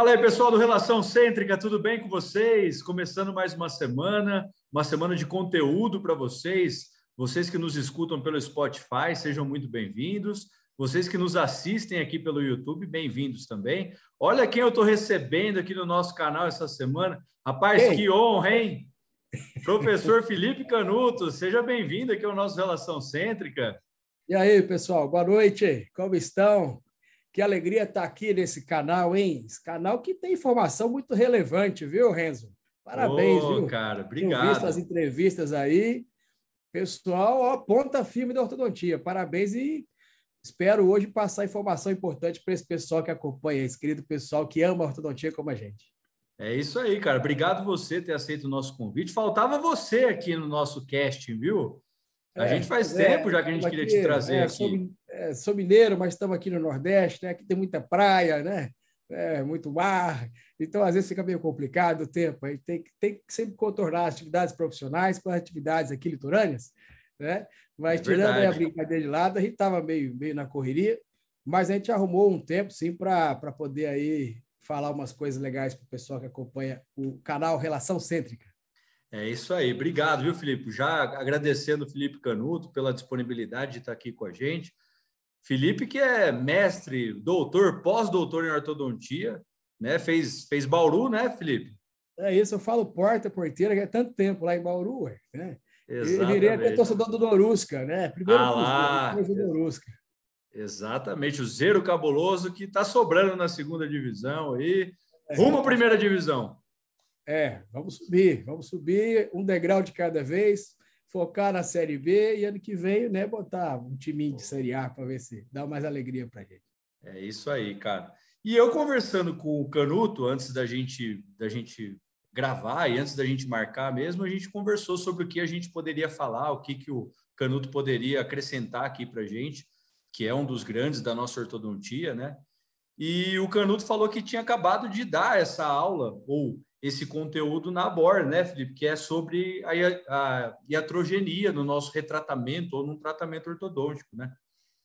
Fala aí, pessoal do Relação Cêntrica, tudo bem com vocês? Começando mais uma semana, uma semana de conteúdo para vocês. Vocês que nos escutam pelo Spotify, sejam muito bem-vindos. Vocês que nos assistem aqui pelo YouTube, bem-vindos também. Olha quem eu estou recebendo aqui no nosso canal essa semana. Rapaz, Ei. que honra, hein? Professor Felipe Canuto, seja bem-vindo aqui ao nosso Relação Cêntrica. E aí, pessoal, boa noite. Como estão? Que alegria estar aqui nesse canal, hein? Esse canal que tem informação muito relevante, viu, Renzo? Parabéns, oh, viu? cara, obrigado. Tenho visto as entrevistas aí. Pessoal, ó, ponta firme da ortodontia. Parabéns e espero hoje passar informação importante para esse pessoal que acompanha, esse querido pessoal que ama a ortodontia como a gente. É isso aí, cara. Obrigado você ter aceito o nosso convite. Faltava você aqui no nosso casting, viu? A é, gente faz é, tempo já que a gente queria te trazer é, aqui. Sou, é, sou, mineiro, mas estamos aqui no Nordeste, né? Aqui tem muita praia, né? É, muito mar. Então, às vezes, fica meio complicado o tempo. A gente tem, tem que sempre contornar as atividades profissionais com as atividades aqui litorâneas, né? Mas, é tirando a brincadeira de lado, a gente estava meio, meio na correria, mas a gente arrumou um tempo, sim, para poder aí falar umas coisas legais para o pessoal que acompanha o canal Relação Cêntrica. É isso aí. Obrigado, viu, Felipe? Já agradecendo o Felipe Canuto pela disponibilidade de estar aqui com a gente. Felipe, que é mestre, doutor, pós-doutor em ortodontia, né? Fez, fez Bauru, né, Felipe? É isso, eu falo porta, porteira, que é tanto tempo lá em Bauru, né? Exatamente. Eu virei até torcedor do Dorusca, né? Primeiro ah, depois do Dorusca. Exatamente, o zero cabuloso que está sobrando na segunda divisão aí. É, rumo à primeira divisão. É, vamos subir, vamos subir um degrau de cada vez, focar na Série B e ano que vem, né, botar um timinho de Série A para ver se dá mais alegria para gente. É isso aí, cara. E eu conversando com o Canuto antes da gente da gente gravar e antes da gente marcar mesmo, a gente conversou sobre o que a gente poderia falar, o que que o Canuto poderia acrescentar aqui para gente que é um dos grandes da nossa ortodontia, né? E o Canuto falou que tinha acabado de dar essa aula ou esse conteúdo na BOR, né, Felipe? Que é sobre a, iatrogenia no nosso retratamento ou no tratamento ortodôntico, né?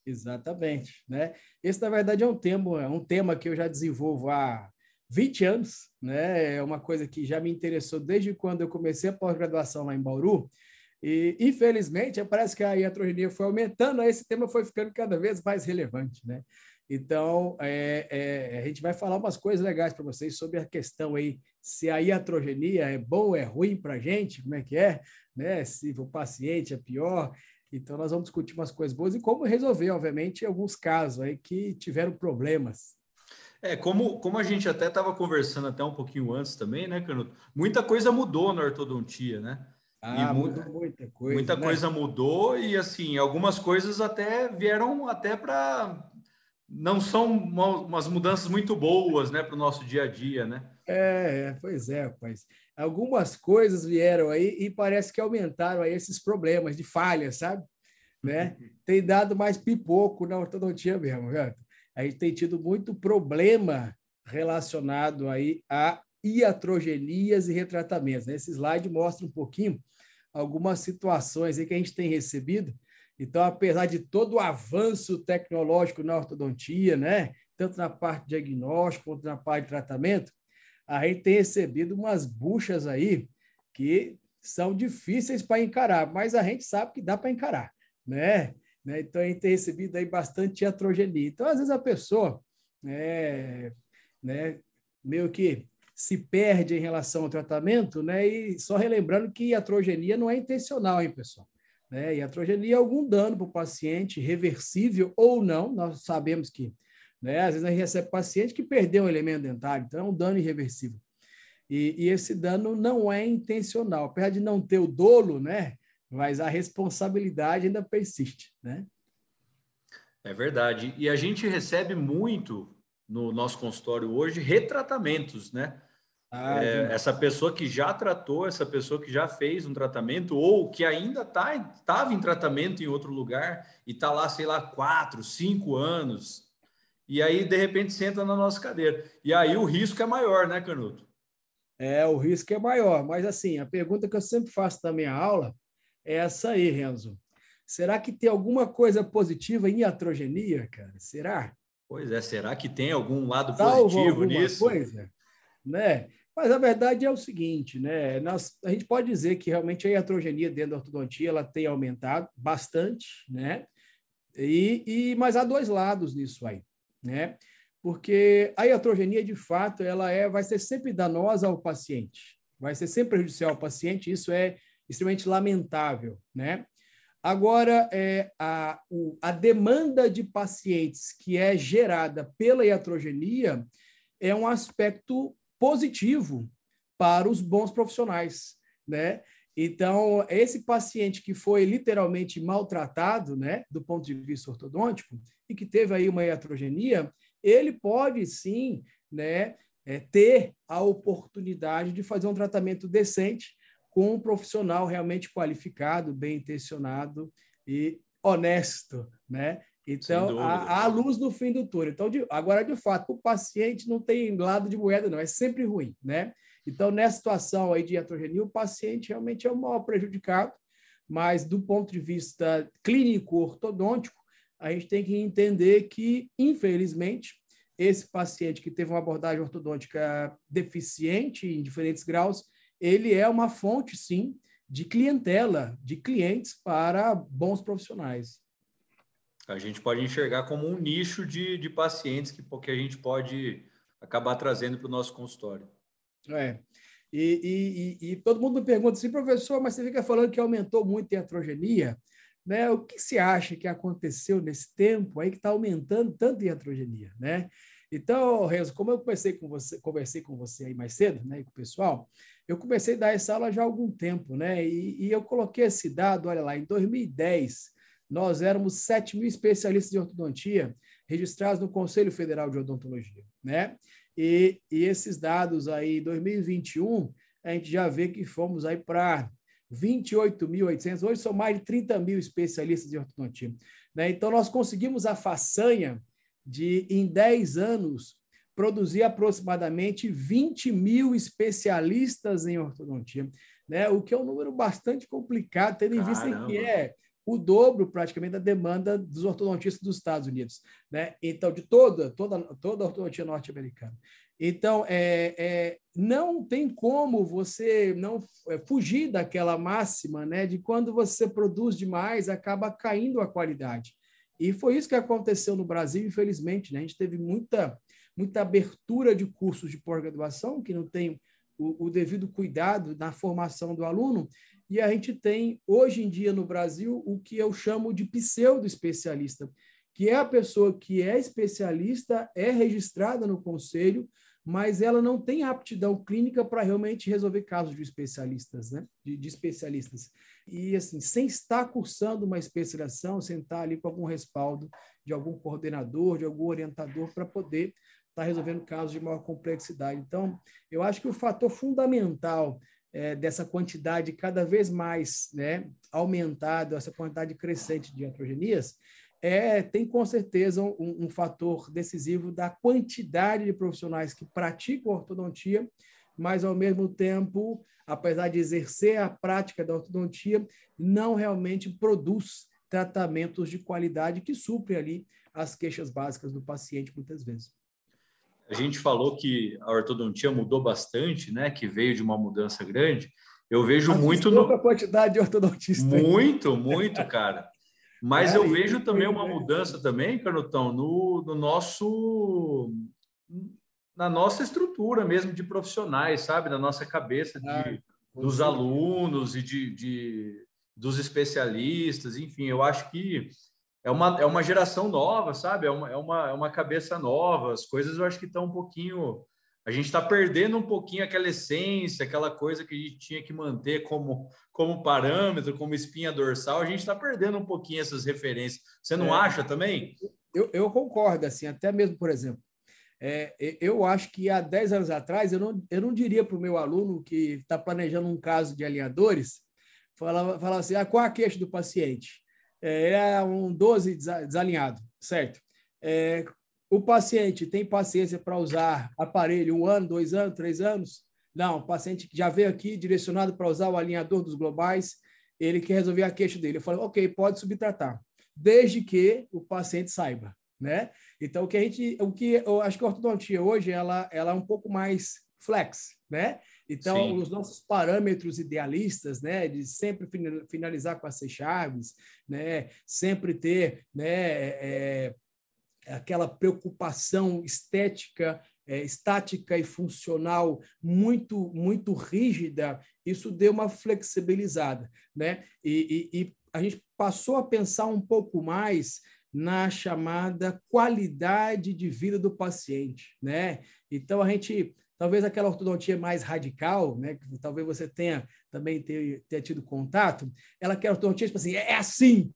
Exatamente, né? Esse, na verdade, é um tema, é um tema que eu já desenvolvo há 20 anos, né? É uma coisa que já me interessou desde quando eu comecei a pós-graduação lá em Bauru, e, infelizmente, parece que a iatrogenia foi aumentando, aí esse tema foi ficando cada vez mais relevante, né? Então, é, é, a gente vai falar umas coisas legais para vocês sobre a questão aí, se a iatrogenia é ou é ruim para a gente, como é que é, né? Se o paciente é pior. Então, nós vamos discutir umas coisas boas e como resolver, obviamente, alguns casos aí que tiveram problemas. É, como, como a gente até estava conversando até um pouquinho antes também, né, Canuto? Muita coisa mudou na ortodontia, né? Ah, mudou muita coisa. Muita né? coisa mudou e assim, algumas coisas até vieram até para não são uma, umas mudanças muito boas, né, para o nosso dia a dia, né? É, é, pois é, rapaz. Algumas coisas vieram aí e parece que aumentaram aí esses problemas de falhas, sabe? Né? Tem dado mais pipoco na ortodontia mesmo, viu? A gente tem tido muito problema relacionado aí a iatrogenias e retratamentos. Né? Esse slide mostra um pouquinho algumas situações aí que a gente tem recebido. Então, apesar de todo o avanço tecnológico na ortodontia, né, tanto na parte de diagnóstico quanto na parte de tratamento, a gente tem recebido umas buchas aí que são difíceis para encarar, mas a gente sabe que dá para encarar, né? né? Então, a gente tem recebido aí bastante iatrogenia. Então, às vezes a pessoa, né, né, meio que se perde em relação ao tratamento, né? E só relembrando que iatrogenia não é intencional, hein, pessoal? Né? Iatrogenia é algum dano para o paciente, reversível ou não, nós sabemos que, né? Às vezes a gente recebe paciente que perdeu um elemento dentário, então é um dano irreversível. E, e esse dano não é intencional, apesar de não ter o dolo, né? Mas a responsabilidade ainda persiste, né? É verdade. E a gente recebe muito no nosso consultório hoje retratamentos, né? Ah, é, essa pessoa que já tratou, essa pessoa que já fez um tratamento ou que ainda tá, estava em tratamento em outro lugar e está lá, sei lá, quatro, cinco anos, e aí de repente senta na nossa cadeira. E aí o risco é maior, né, Canuto? É, o risco é maior, mas assim, a pergunta que eu sempre faço na minha aula é essa aí, Renzo. Será que tem alguma coisa positiva em iatrogenia, cara? Será? Pois é, será que tem algum lado Salvo positivo nisso? Coisa, né? Mas a verdade é o seguinte, né? Nós, a gente pode dizer que realmente a iatrogenia dentro da ortodontia ela tem aumentado bastante, né? E, e mas há dois lados nisso aí, né? Porque a iatrogenia, de fato, ela é, vai ser sempre danosa ao paciente, vai ser sempre prejudicial ao paciente. Isso é extremamente lamentável, né? Agora, é, a, o, a demanda de pacientes que é gerada pela iatrogenia é um aspecto positivo para os bons profissionais, né? Então, esse paciente que foi literalmente maltratado, né, do ponto de vista ortodôntico, e que teve aí uma iatrogenia, ele pode sim, né, é, ter a oportunidade de fazer um tratamento decente com um profissional realmente qualificado, bem intencionado e honesto, né? Então, há, luz no fim do túnel. Então, de, agora, de fato, o paciente não tem lado de moeda, não, é sempre ruim, né? Então, nessa situação aí de iatrogenia, o paciente realmente é o maior prejudicado, mas do ponto de vista clínico ortodôntico, a gente tem que entender que, infelizmente, esse paciente que teve uma abordagem ortodôntica deficiente em diferentes graus, ele é uma fonte, sim, de clientela, de clientes para bons profissionais. A gente pode enxergar como um nicho de, de pacientes que, que a gente pode acabar trazendo para o nosso consultório. É. E, e, e, todo mundo pergunta assim, professor, mas você fica falando que aumentou muito a heterogenia, né? O que você acha que aconteceu nesse tempo aí que está aumentando tanto a heterogenia, né? Então, Renzo, como eu conversei com você, conversei com você aí mais cedo, né, com o pessoal, eu comecei a dar essa aula já há algum tempo, né? E, e eu coloquei esse dado, olha lá, em 2010, nós éramos 7 mil especialistas de ortodontia registrados no Conselho Federal de Odontologia, né? E, e esses dados aí, 2021, a gente já vê que fomos aí para 28.800, hoje são mais de 30 mil especialistas de ortodontia. Né? Então, nós conseguimos a façanha de, em 10 anos, produzir aproximadamente 20 mil especialistas em ortodontia, né? o que é um número bastante complicado, tendo em vista que é o dobro praticamente da demanda dos ortodontistas dos Estados Unidos, né? Então, de toda, toda, toda a ortodontia norte-americana. Então, é, é, não tem como você não é, fugir daquela máxima, né? De quando você produz demais, acaba caindo a qualidade. E foi isso que aconteceu no Brasil, infelizmente, né? A gente teve muita, muita abertura de cursos de pós-graduação que não tem o, o devido cuidado na formação do aluno e a gente tem, hoje em dia, no Brasil, o que eu chamo de pseudo-especialista, que é a pessoa que é especialista, é registrada no conselho, mas ela não tem aptidão clínica para realmente resolver casos de especialistas, né? De, de, especialistas. E, assim, sem estar cursando uma especialização, sem estar ali com algum respaldo de algum coordenador, de algum orientador, para poder estar tá resolvendo casos de maior complexidade. Então, eu acho que o fator fundamental é, dessa quantidade cada vez mais né, aumentada, essa quantidade crescente de androgenias, é, tem com certeza um, um, fator decisivo da quantidade de profissionais que praticam ortodontia, mas ao mesmo tempo, apesar de exercer a prática da ortodontia, não realmente produz tratamentos de qualidade que suprem ali as queixas básicas do paciente muitas vezes. A gente falou que a ortodontia mudou bastante, né? Que veio de uma mudança grande. Eu vejo Assistou muito no a quantidade de ortodontistas. Muito, muito, cara. Mas é, eu vejo também uma mudança também, Canutão, no, no nosso na nossa estrutura mesmo de profissionais, sabe, na nossa cabeça de, ah, dos alunos e de, de, dos especialistas, enfim, eu acho que é uma, é uma geração nova, sabe? É uma, é, uma, é uma cabeça nova. As coisas eu acho que estão um pouquinho. A gente está perdendo um pouquinho aquela essência, aquela coisa que a gente tinha que manter como, como parâmetro, como espinha dorsal. A gente está perdendo um pouquinho essas referências. Você não é, acha também? Eu, eu concordo, assim, até mesmo, por exemplo. É, eu acho que há 10 anos atrás, eu não, eu não diria para o meu aluno que está planejando um caso de alinhadores, falava, falava assim: ah, qual a queixa do paciente? É, é um 12 desalinhado, certo? É, o paciente tem paciência para usar aparelho um ano, dois anos, três anos? Não, o paciente já veio aqui direcionado para usar o alinhador dos globais, ele quer resolver a queixa dele. Eu falo, ok, pode subtratar, desde que o paciente saiba. né? Então o que a gente, o que eu acho que a ortodontia hoje ela, ela é um pouco mais flex, né? Então Sim. os nossos parâmetros idealistas, né, de sempre finalizar com as seis chaves, né, sempre ter, né, é, aquela preocupação estética é, estática e funcional muito muito rígida, isso deu uma flexibilizada, né? E, e, e, a gente passou a pensar um pouco mais na chamada qualidade de vida do paciente, né? Então a gente talvez aquela ortodontia mais radical, né? Que talvez você tenha também ter, ter tido contato, ela quer ortodontia tipo assim, é assim,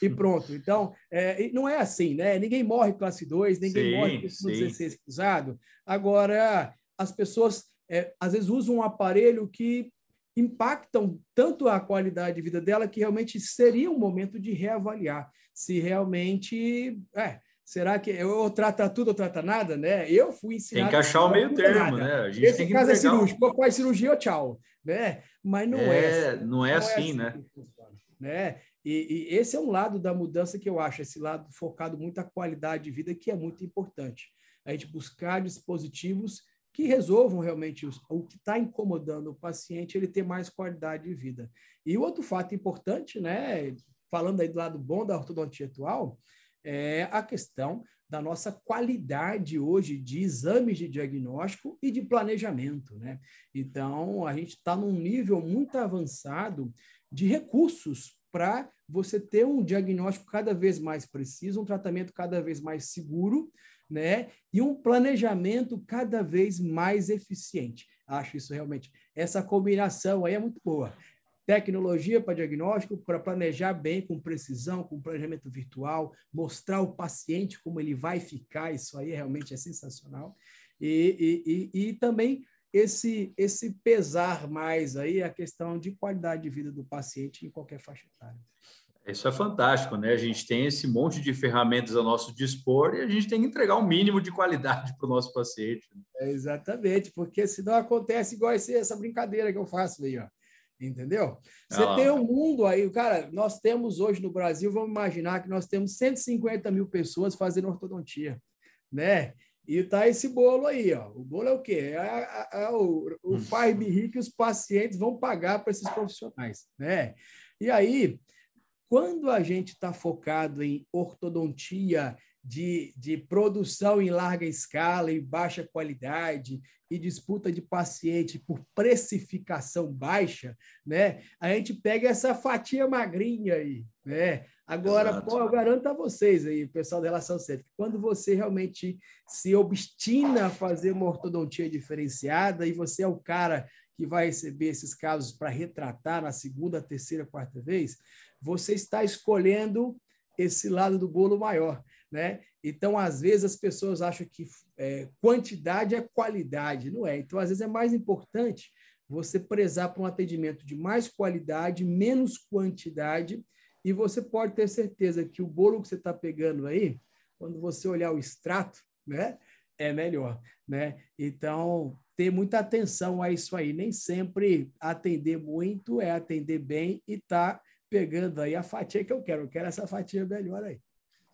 e pronto. Então, é, não é assim, né? Ninguém morre classe 2, ninguém sim, morre com 16 cruzado. Agora, as pessoas é, às vezes usam um aparelho que impactam tanto a qualidade de vida dela que realmente seria um momento de reavaliar se realmente é, será que eu trata tudo ou trata nada, né? Eu fui ensinado tem que achar o meio termo, né? A gente Esse tem que caso é cirúrgico, faz cirurgia, tchau, né? Mas não é, é assim, não é não assim, é assim né? né? E, e, esse é um lado da mudança que eu acho, esse lado focado muito na qualidade de vida, que é muito importante. A gente buscar dispositivos que resolvam realmente os, o que está incomodando o paciente, ele ter mais qualidade de vida. E outro fato importante, né, falando aí do lado bom da ortodontia atual, é a questão da nossa qualidade hoje de exames de diagnóstico e de planejamento, né? Então, a gente está num nível muito avançado de recursos para você ter um diagnóstico cada vez mais preciso, um tratamento cada vez mais seguro, né? E um planejamento cada vez mais eficiente. Acho isso realmente. Essa combinação aí é muito boa. Tecnologia para diagnóstico, para planejar bem, com precisão, com planejamento virtual, mostrar o paciente como ele vai ficar, isso aí realmente é sensacional. E, e, e, e também esse, esse pesar mais aí a questão de qualidade de vida do paciente em qualquer faixa etária. Isso é fantástico, né? A gente tem esse monte de ferramentas a nosso dispor e a gente tem que entregar um mínimo de qualidade para o nosso paciente. É exatamente, porque senão acontece igual essa brincadeira que eu faço aí, ó. Entendeu? Você ah. tem um mundo aí, cara. Nós temos hoje no Brasil, vamos imaginar que nós temos 150 mil pessoas fazendo ortodontia, né? E tá esse bolo aí, ó. O bolo é o quê? É, a, a, a, o, o hum. faz que os pacientes vão pagar para esses profissionais, né? E aí, quando a gente está focado em ortodontia de, de produção em larga escala e baixa qualidade e disputa de paciente por precificação baixa, né? A gente pega essa fatia magrinha aí, né? Agora, pô, eu garanto a vocês aí, pessoal da relação cética, quando você realmente se obstina a fazer uma ortodontia diferenciada e você é o cara que vai receber esses casos para retratar na segunda, terceira, quarta vez, você está escolhendo esse lado do bolo maior, né? Então, às vezes, as pessoas acham que é, quantidade é qualidade, não é? Então, às vezes, é mais importante você prezar para um atendimento de mais qualidade, menos quantidade, e você pode ter certeza que o bolo que você está pegando aí, quando você olhar o extrato, né, é melhor, né? Então, ter muita atenção a isso aí. Nem sempre atender muito é atender bem e tá pegando aí a fatia que eu quero. Eu quero essa fatia melhor aí.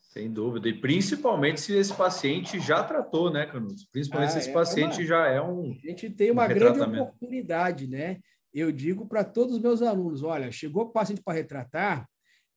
Sem dúvida. E principalmente se esse paciente já tratou, né, Canuto? Principalmente ah, se esse é paciente uma... já é um. A gente tem uma um grande oportunidade, né? Eu digo para todos os meus alunos: olha, chegou o paciente para retratar,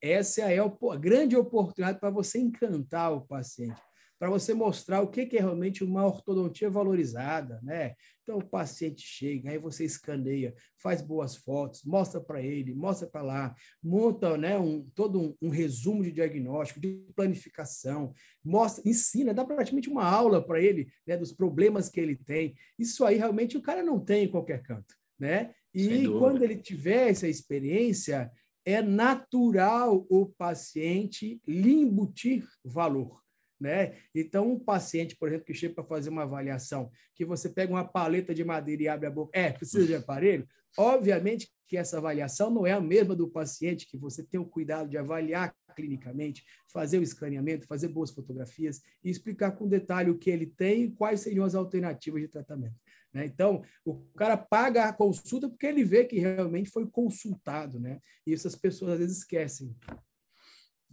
essa é a grande oportunidade para você encantar o paciente, para você mostrar o que é realmente uma ortodontia valorizada, né? Então o paciente chega, aí você escaneia, faz boas fotos, mostra para ele, mostra para lá, monta, né, um, todo um, um, resumo de diagnóstico, de planificação, mostra, ensina, dá praticamente uma aula para ele, né, dos problemas que ele tem. Isso aí realmente o cara não tem em qualquer canto, né? E quando ele tiver essa experiência, é natural o paciente lhe embutir valor. Né? Então, um paciente, por exemplo, que chega para fazer uma avaliação, que você pega uma paleta de madeira e abre a boca, é, precisa de aparelho? Obviamente que essa avaliação não é a mesma do paciente, que você tem o cuidado de avaliar clinicamente, fazer o escaneamento, fazer boas fotografias e explicar com detalhe o que ele tem e quais seriam as alternativas de tratamento. Né? Então, o cara paga a consulta porque ele vê que realmente foi consultado, né? E isso as pessoas às vezes esquecem.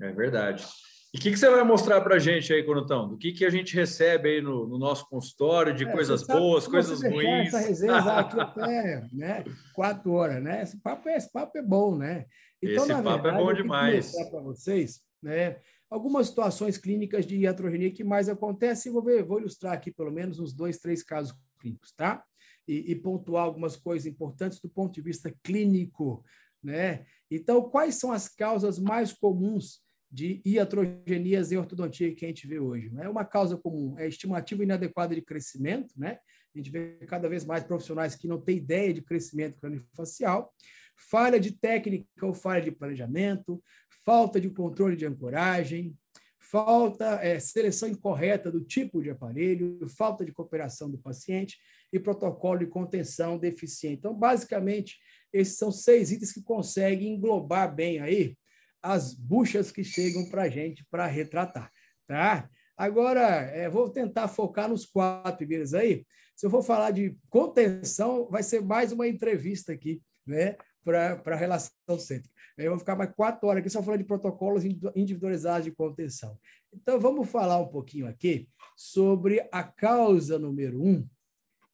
É verdade. E o que, que, você vai mostrar para a gente aí, Conutão? Do que, que a gente recebe aí no, no nosso consultório, de é, coisas boas, coisas ruins? Essa resenha aqui até né, quatro horas, né? Esse papo, é, esse papo é bom, né? Então, esse papo verdade, é bom demais. Eu para vocês, né? Algumas situações clínicas de iatrogenia que mais acontecem, vou, ver, vou ilustrar aqui pelo menos uns dois, três casos clínicos, tá? E, e pontuar algumas coisas importantes do ponto de vista clínico, né? Então, quais são as causas mais comuns de iatrogenias em ortodontia que a gente vê hoje. É uma causa comum, é estimativa inadequada de crescimento, né? A gente vê cada vez mais profissionais que não têm ideia de crescimento craniofacial, falha de técnica ou falha de planejamento, falta de controle de ancoragem, falta é, seleção incorreta do tipo de aparelho, falta de cooperação do paciente e protocolo de contenção deficiente. Então, basicamente, esses são seis itens que conseguem englobar bem aí as buchas que chegam para a gente para retratar, tá? Agora, é, vou tentar focar nos quatro primeiros aí. Se eu for falar de contenção, vai ser mais uma entrevista aqui, né? Para a relação cêntrica. Eu vou ficar mais quatro horas aqui só falando de protocolos individualizados de contenção. Então, vamos falar um pouquinho aqui sobre a causa número um,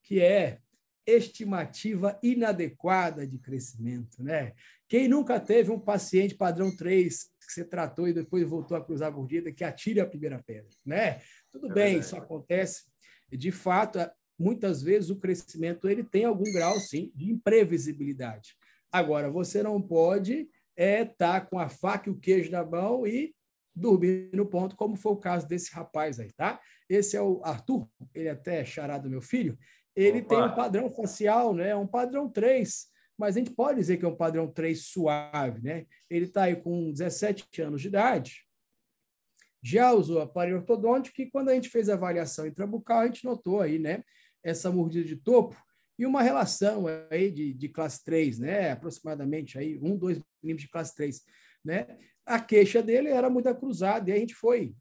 que é estimativa inadequada de crescimento, né? Quem nunca teve um paciente padrão 3 que você tratou e depois voltou a cruzar a mordida, que atire a primeira pedra, né? Tudo é bem, verdade. isso acontece. De fato, muitas vezes o crescimento ele tem algum grau, sim, de imprevisibilidade. Agora, você não pode é estar tá com a faca e o queijo na mão e dormir no ponto, como foi o caso desse rapaz aí, tá? Esse é o Arthur, ele é até charado meu filho, ele Opa. tem um padrão facial, né? Um padrão 3, mas a gente pode dizer que é um padrão 3 suave, né? Ele está aí com 17 anos de idade, já usou aparelho ortodôntico e quando a gente fez a avaliação intrabucal, a gente notou aí, né? Essa mordida de topo e uma relação aí de, de classe 3, né? Aproximadamente aí 1, 2 milímetros de classe 3, né? A queixa dele era muito cruzada e a gente foi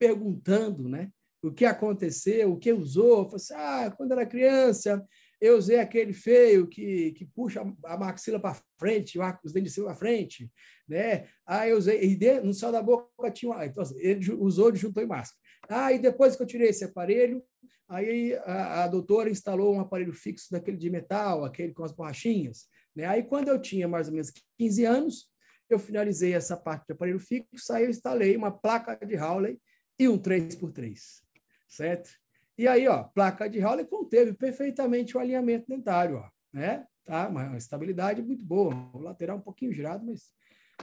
perguntando, né? O que aconteceu, o que usou. Falei assim, ah, quando era criança, eu usei aquele feio que, que puxa a maxila para frente, os dentes para frente, né? Ah, eu usei, e no céu da boca tinha uma, então, assim, ele usou juntou em máscara. Ah, e depois que eu tirei esse aparelho, aí a, a doutora instalou um aparelho fixo daquele de metal, aquele com as borrachinhas, né? Aí quando eu tinha mais ou menos 15 anos, eu finalizei essa parte de aparelho fixo, aí eu instalei uma placa de Howley e um 3x3 certo? E aí, ó, placa de Howley conteve perfeitamente o alinhamento dentário, ó, né? Tá, uma estabilidade muito boa, o lateral um pouquinho girado, mas,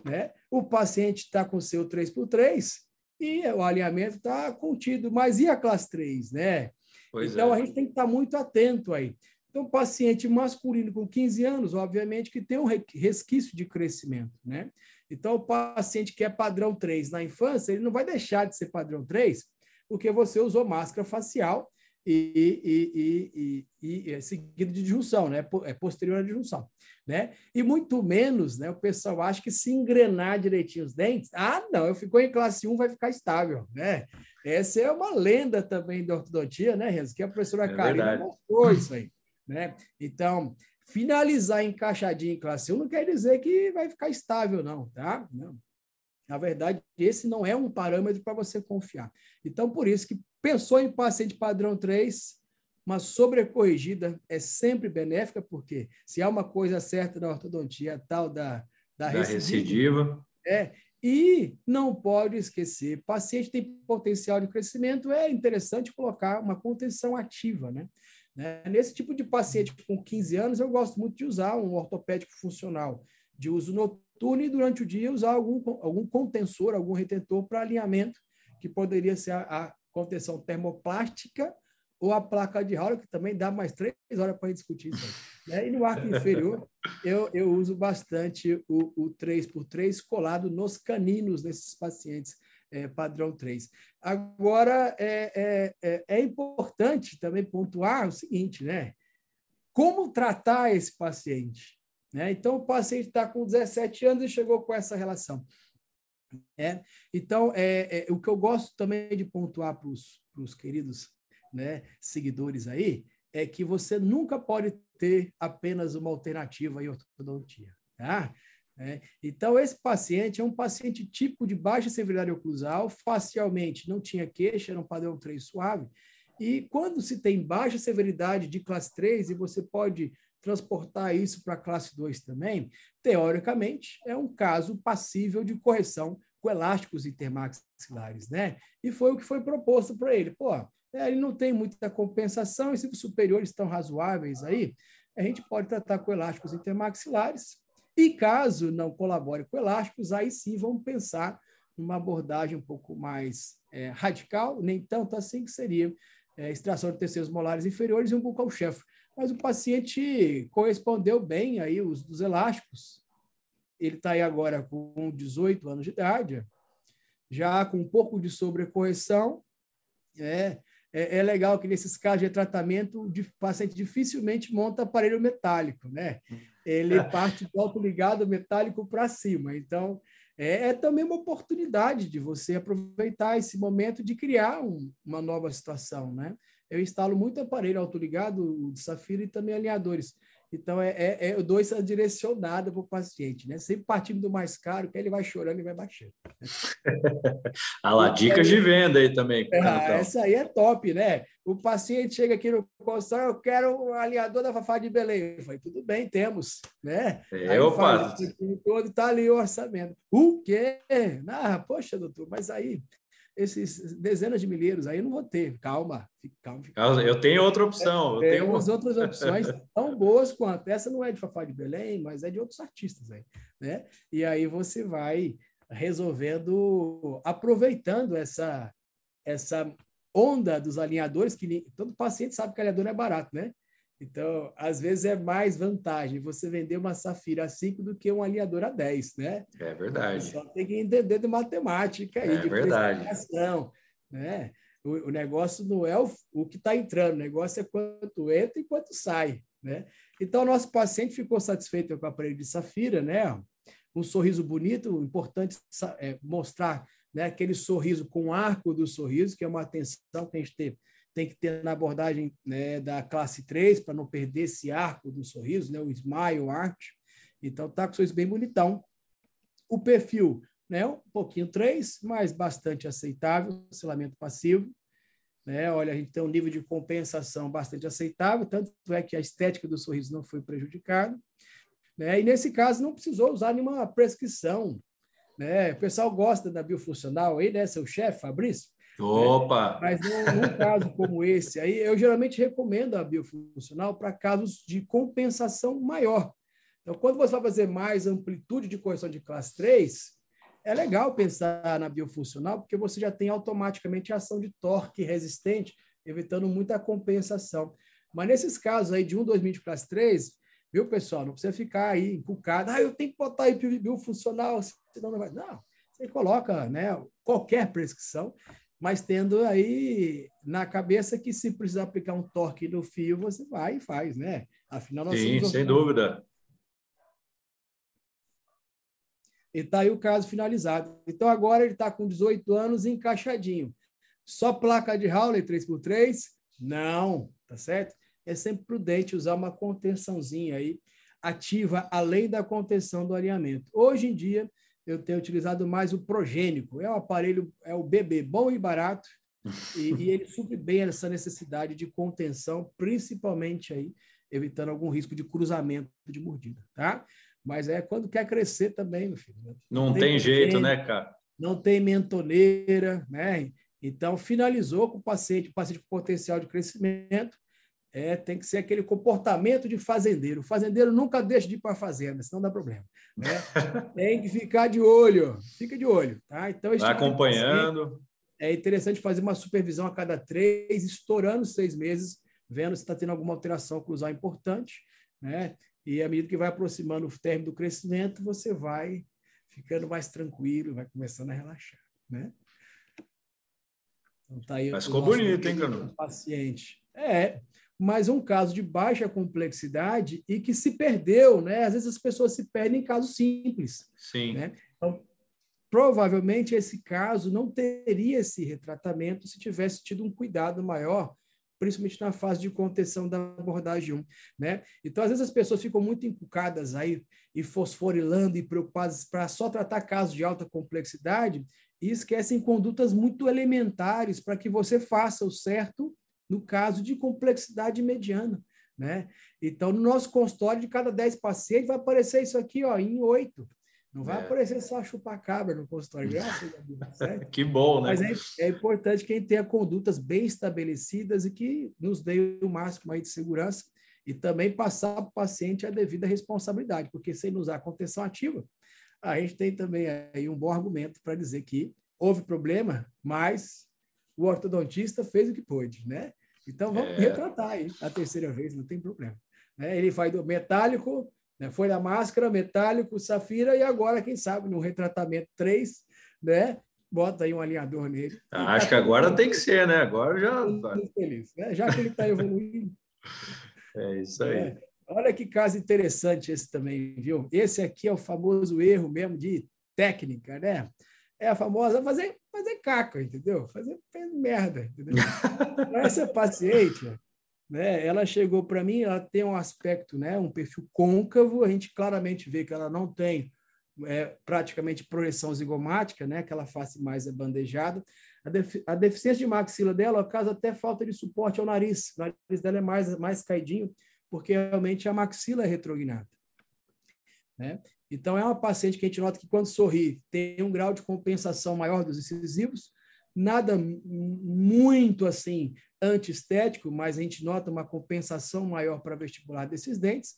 né? O paciente está com seu 3x3 e o alinhamento está contido, mas e a classe 3, né? Pois então, é. a gente tem que estar tá muito atento aí. Então, paciente masculino com 15 anos, obviamente que tem um resquício de crescimento, né? Então, o paciente que é padrão 3 na infância, ele não vai deixar de ser padrão 3 porque você usou máscara facial e, e, e, e, é seguido de disjunção, né? É posterior à disjunção, né? E muito menos, né? O pessoal acha que se engrenar direitinho os dentes, ah, não, eu ficou em classe 1, vai ficar estável, né? Essa é uma lenda também da ortodontia, né, Renzo? Que a professora é Karina mostrou isso aí, né? Então, finalizar encaixadinho em classe 1 não quer dizer que vai ficar estável, não, tá? Não. Na verdade, esse não é um parâmetro para você confiar. Então, por isso que pensou em paciente padrão 3, uma sobrecorrigida é sempre benéfica, porque se há uma coisa certa na ortodontia, tal da, da, da recidiva, recidiva. É, e não pode esquecer, paciente tem potencial de crescimento, é interessante colocar uma contenção ativa, né? né? Nesse tipo de paciente com 15 anos, eu gosto muito de usar um ortopédico funcional de uso noturno e durante o dia usar algum, algum contensor, algum retentor para alinhamento, que poderia ser a, a, contenção termoplástica ou a placa de Howley, que também dá mais três horas para discutir isso. Né? E no arco inferior, eu, eu uso bastante o, o 3x3 colado nos caninos desses pacientes é, padrão 3. Agora, é, é, é, é importante também pontuar o seguinte, né? Como tratar esse paciente? Né? Então, o paciente está com 17 anos e chegou com essa relação. Né? Então, é, é, o que eu gosto também de pontuar para os queridos né, seguidores aí é que você nunca pode ter apenas uma alternativa em ortodontia. Tá? Né? Então, esse paciente é um paciente típico de baixa severidade oclusal, facialmente não tinha queixa, era um padrão 3 suave. E quando se tem baixa severidade de classe 3, e você pode transportar isso para a classe 2 também, teoricamente, é um caso passível de correção com elásticos intermaxilares, né? E foi o que foi proposto para ele. Pô, é, ele não tem muita compensação, e se os superiores estão razoáveis aí, a gente pode tratar com elásticos intermaxilares, e caso não colabore com elásticos, aí sim vamos pensar numa abordagem um pouco mais é, radical, nem tanto assim, que seria é, extração de terceiros molares inferiores e um bucal chefe. Mas o paciente correspondeu bem aí os dos elásticos. Ele está aí agora com 18 anos de idade, já com um pouco de sobrecorreção. É, é, é legal que nesses casos de tratamento, o paciente dificilmente monta aparelho metálico, né? Ele parte do autoligado metálico para cima. Então, é, é, também uma oportunidade de você aproveitar esse momento de criar um, uma nova situação, né? Eu instalo muito aparelho autoligado de Safira e também alinhadores. Então, é, é, é eu dou essa direcionada para o paciente, né? Sempre partindo do mais caro, que ele vai chorando e vai baixando. ah lá, dicas de venda aí também. É, essa aí é top, né? O paciente chega aqui no consultório, eu quero um alinhador da Fafá de Belém. Eu falei, tudo bem, temos, né? É, aí opa. todo está ali o orçamento. O quê? Ah, poxa, doutor, mas aí esses dezenas de milheiros aí eu não vou ter. Calma, fica, calma. Fica. Eu tenho outra opção. Eu tenho umas outras opções tão boas quanto. Essa não é de Fafá de Belém, mas é de outros artistas aí, né? E aí você vai resolvendo, aproveitando essa essa onda dos alinhadores, que todo paciente sabe que alinhador é barato, né? Então, às vezes é mais vantagem você vender uma Safira a 5 do que um alinhador a 10, né? É verdade. Só tem que entender de matemática aí, é de verdade. né? O, o, negócio não é o, o que está entrando, o negócio é quanto entra e quanto sai, né? Então, nosso paciente ficou satisfeito com o aparelho de Safira, né? Um sorriso bonito, importante é mostrar né, aquele sorriso com o arco do sorriso, que é uma atenção que a gente tem tem que ter na abordagem né, da classe 3, para não perder esse arco do sorriso, né, o smile art. Então, tá com o sorriso bem bonitão. O perfil, né, um pouquinho 3, mas bastante aceitável, selamento passivo. Né? Olha, a gente tem um nível de compensação bastante aceitável, tanto é que a estética do sorriso não foi prejudicada. Né? E nesse caso, não precisou usar nenhuma prescrição. Né? O pessoal gosta da biofuncional aí, né, seu chefe, Fabrício? Opa! Mas num, num caso como esse, aí eu geralmente recomendo a biofuncional para casos de compensação maior. Então, quando você vai fazer mais amplitude de correção de classe 3, é legal pensar na biofuncional, porque você já tem automaticamente ação de torque resistente, evitando muita compensação. Mas nesses casos aí de 1, 2 de classe 3, viu, pessoal? Não precisa ficar aí encucado. Ah, eu tenho que botar aí biofuncional, senão não vai. Não, você coloca né, qualquer prescrição mas tendo aí na cabeça que se precisar aplicar um torque no fio, você vai e faz, né? Afinal, nós Sim, sem dúvida. E está aí o caso finalizado. Então, agora ele está com 18 anos encaixadinho. Só placa de Howley 3x3? Não, tá certo? É sempre prudente usar uma contençãozinha aí ativa, além da contenção do alinhamento. Hoje em dia, eu tenho utilizado mais o progênico. É um aparelho, é o bebê bom e barato, e, e, ele supre bem essa necessidade de contenção, principalmente aí, evitando algum risco de cruzamento de mordida, tá? Mas é quando quer crescer também, meu filho. Não, não tem, tem jeito, né, cara? Não tem mentoneira, né? Então, finalizou com o paciente, o paciente com potencial de crescimento, é, tem que ser aquele comportamento de fazendeiro. O fazendeiro nunca deixa de ir para a fazenda, senão dá problema. Né? tem que ficar de olho, fica de olho. Tá? Então, Vai tipo acompanhando. É interessante fazer uma supervisão a cada três, estourando seis meses, vendo se está tendo alguma alteração cruzal importante. Né? E à medida que vai aproximando o término do crescimento, você vai ficando mais tranquilo, vai começando a relaxar. Né? Então, tá aí Mas ficou bonito, hein, Cano? Paciente. É, mas um caso de baixa complexidade e que se perdeu, né? Às vezes as pessoas se perdem em casos simples. Sim. Né? Então, provavelmente esse caso não teria esse retratamento se tivesse tido um cuidado maior principalmente na fase de contenção da abordagem 1, né? Então, às vezes as pessoas ficam muito encucadas aí e fosforilando e preocupadas para só tratar casos de alta complexidade e esquecem condutas muito elementares para que você faça o certo no caso de complexidade mediana, né? Então, no nosso consultório, de cada 10 pacientes, vai aparecer isso aqui ó, em 8. Não vai é. aparecer só chupacabra no consultório, graças a Deus. Certo? que bom, né? Mas é, é, importante quem tenha condutas bem estabelecidas e que nos dê o máximo aí de segurança e também passar para o paciente a devida responsabilidade, porque sem usar contenção ativa, a gente tem também aí um bom argumento para dizer que houve problema, mas o ortodontista fez o que pôde, né? Então vamos é. retratar aí a terceira vez, não tem problema. Né? Ele faz do metálico né? Foi da máscara, metálico, safira, e agora, quem sabe, no retratamento 3, né? bota aí um alinhador nele. Ah, acho tá que agora tem que ser, né? Agora já. Feliz, né? Já que ele está evoluindo. É isso aí. É. Olha que caso interessante esse também, viu? Esse aqui é o famoso erro mesmo de técnica, né? É a famosa fazer, fazer caca, entendeu? Fazer, merda, entendeu? Essa paciente, né? Ela chegou para mim, ela tem um aspecto, né, um perfil côncavo, a gente claramente vê que ela não tem é, praticamente projeção zigomática, né, aquela face mais abandejada. A, defi a deficiência de maxila dela causa até falta de suporte ao nariz. O nariz dela é mais, mais caidinho, porque realmente a maxila é retrognata. Né? Então, é uma paciente que a gente nota que, quando sorri, tem um grau de compensação maior dos incisivos, nada muito assim antiestético, mas a gente nota uma compensação maior para vestibular desses dentes.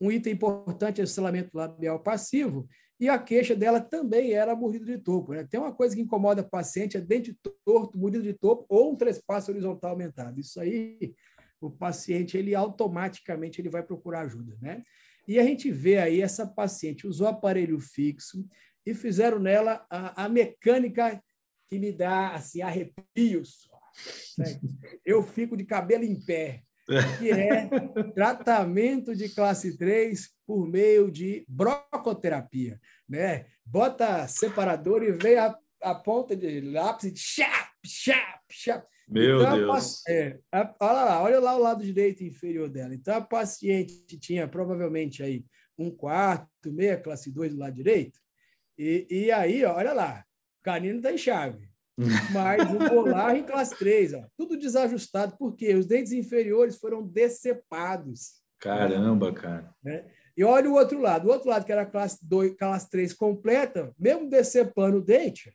Um item importante é o selamento labial passivo, e a queixa dela também era mordido de topo. Né? Tem uma coisa que incomoda a paciente, é dente torto, mordido de topo ou um trespasso horizontal aumentado. Isso aí, o paciente, ele automaticamente ele vai procurar ajuda. Né? E a gente vê aí essa paciente usou aparelho fixo e fizeram nela a, a mecânica que me dá assim arrepios eu fico de cabelo em pé, que é tratamento de classe 3 por meio de brocoterapia. Né? Bota separador e vem a, a ponta de lápis e chap, chap, chap. Meu então, Deus. É, a, olha lá, olha lá o lado direito inferior dela. Então, a paciente tinha provavelmente aí um quarto, meia classe 2 do lado direito. E, e aí, olha lá, o canino está em chave mas o polar em classe 3, ó, tudo desajustado, porque os dentes inferiores foram decepados. Caramba, cara. Né? E olha o outro lado. O outro lado, que era classe 2, classe 3 completa, mesmo decepando o dente,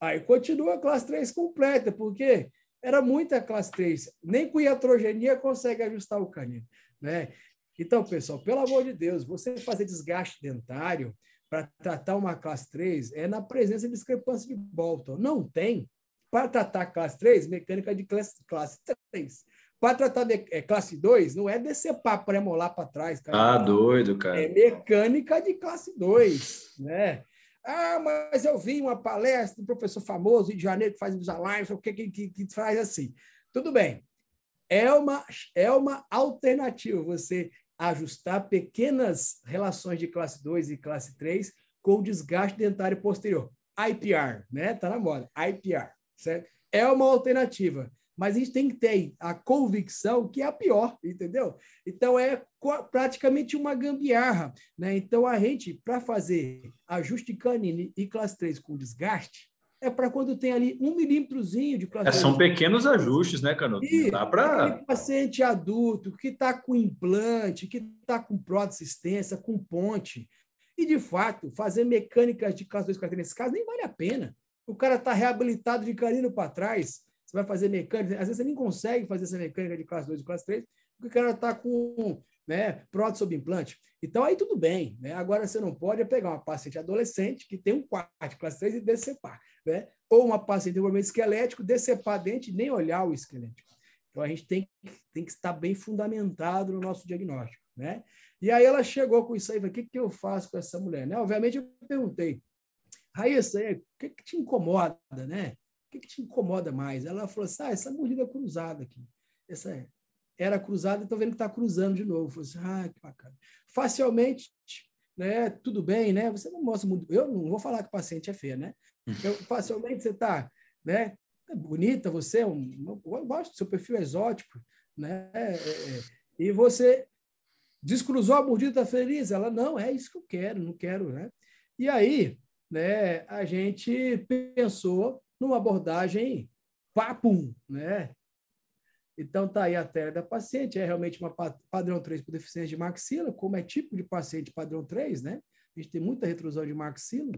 aí continua a classe 3 completa, porque era muita classe 3. Nem com iatrogenia consegue ajustar o canino. Né? Então, pessoal, pelo amor de Deus, você fazer desgaste dentário, para tratar uma classe 3 é na presença de discrepância de Bolton. Não tem. Para tratar classe 3, mecânica de classe, classe 3. Para tratar de, é, classe 2, não é decepar premolar para trás. Cara. Ah, doido, cara. É mecânica de classe 2. Né? Ah, mas eu vi uma palestra do professor famoso de Janeiro que faz Invisalign, o que, que, que, que faz assim. Tudo bem. É uma, é uma alternativa você ajustar pequenas relações de classe 2 e classe 3 com o desgaste dentário posterior. IPR, né? Tá na moda. IPR, certo? É uma alternativa, mas a gente tem que ter a convicção que é a pior, entendeu? Então é praticamente uma gambiarra, né? Então a gente para fazer ajuste canino e classe 3 com desgaste, é para quando tem ali um milímetrozinho de plasma. É, são pequenos ajustes, né, Canuto? E dá para. paciente adulto que está com implante, que está com prótese com ponte. E, de fato, fazer mecânicas de classe 2 nesse caso nem vale a pena. O cara está reabilitado de canino para trás. Você vai fazer mecânica. Às vezes você nem consegue fazer essa mecânica de classe 2 e classe 3, porque o cara está com né, prótese sob implante. Então, aí tudo bem. Né? Agora, você não pode pegar uma paciente adolescente que tem um quarto de classe 3 e decepar. Né? Ou uma paciente de desenvolvimento esquelético, decepar dente e nem olhar o esquelético. Então, a gente tem, tem que estar bem fundamentado no nosso diagnóstico. Né? E aí ela chegou com isso aí, o que, que eu faço com essa mulher? Né? Obviamente, eu perguntei, Raíssa, o que, que te incomoda, né? O que, que te incomoda mais? Ela falou assim, ah, essa mordida cruzada aqui. Essa era cruzada e estou vendo que está cruzando de novo. Falei assim, ah, que bacana. Facilmente, né? Tudo bem, né? Você não mostra muito. Eu não vou falar que o paciente é feio, né? Então, facilmente você está, né? é bonita, você é um, eu gosto do seu perfil exótico, né? É, é, e você descruzou a mordida, tá feliz? Ela, não, é isso que eu quero, não quero, né? E aí, né, a gente pensou numa abordagem papum, né? Então, tá aí a tela da paciente, é realmente uma padrão 3 por deficiência de maxila, como é tipo de paciente padrão 3, né? A gente tem muita retrusão de maxila.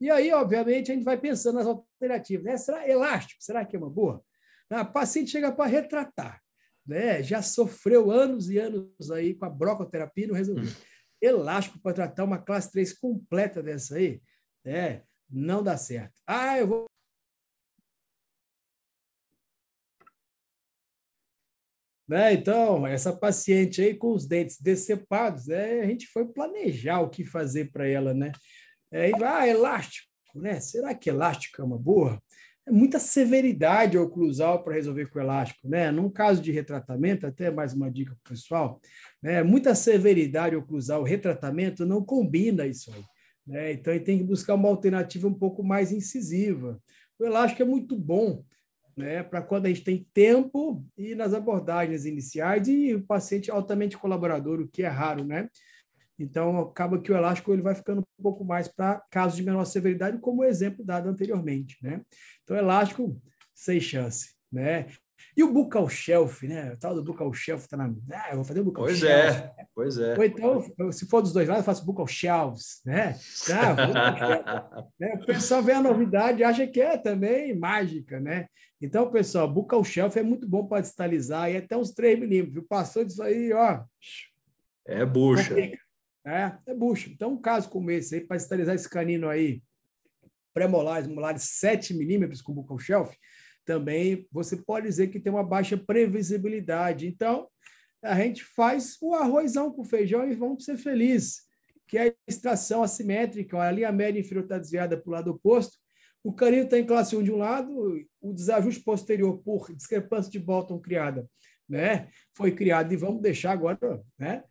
E aí, obviamente, a gente vai pensando nas alternativas. Né? Será elástico? Será que é uma boa? A paciente chega para retratar, né? Já sofreu anos e anos aí com a brocoterapia e não resolveu. Hum. Elástico para tratar uma classe 3 completa dessa aí, é, não dá certo. Ah, eu vou Né? Então, essa paciente aí com os dentes decepados, né? a gente foi planejar o que fazer para ela, né? Aí vai, ah, elástico, né? Será que elástico é uma boa? É muita severidade oclusal para resolver com elástico, né? Num caso de retratamento, até mais uma dica para o pessoal, né? Muita severidade oclusal, retratamento não combina isso aí, né? Então, ele tem que buscar uma alternativa um pouco mais incisiva. O elástico é muito bom, né, para quando a gente tem tempo e nas abordagens iniciais e o paciente altamente colaborador, o que é raro, né? Então, acaba que o elástico ele vai ficando um pouco mais para casos de menor severidade, como o exemplo dado anteriormente, né? Então, elástico, sem chance, né? E o bucal shelf, né? O tal do bucal shelf está na. Ah, eu vou fazer o bucal pois shelf. Pois é, pois é. Ou então, se for dos dois lados, eu faço bucal shelves, né? Ah, né? O pessoal vê a novidade e acha que é também mágica, né? Então, pessoal, bucal shelf é muito bom para distalizar e até uns 3 milímetros. Passou disso aí, ó. É bucha. É, é bucha. Então, um caso como esse aí, para distalizar esse canino aí, pré-molares, molares 7 milímetros com bucal shelf, também você pode dizer que tem uma baixa previsibilidade. Então, a gente faz o arrozão com feijão e vamos ser felizes, que é a extração assimétrica, a linha média inferior está desviada para o lado oposto, o canino está em classe 1 de um lado, o desajuste posterior por discrepância de Bolton criada, né? Foi criado e vamos deixar agora, né?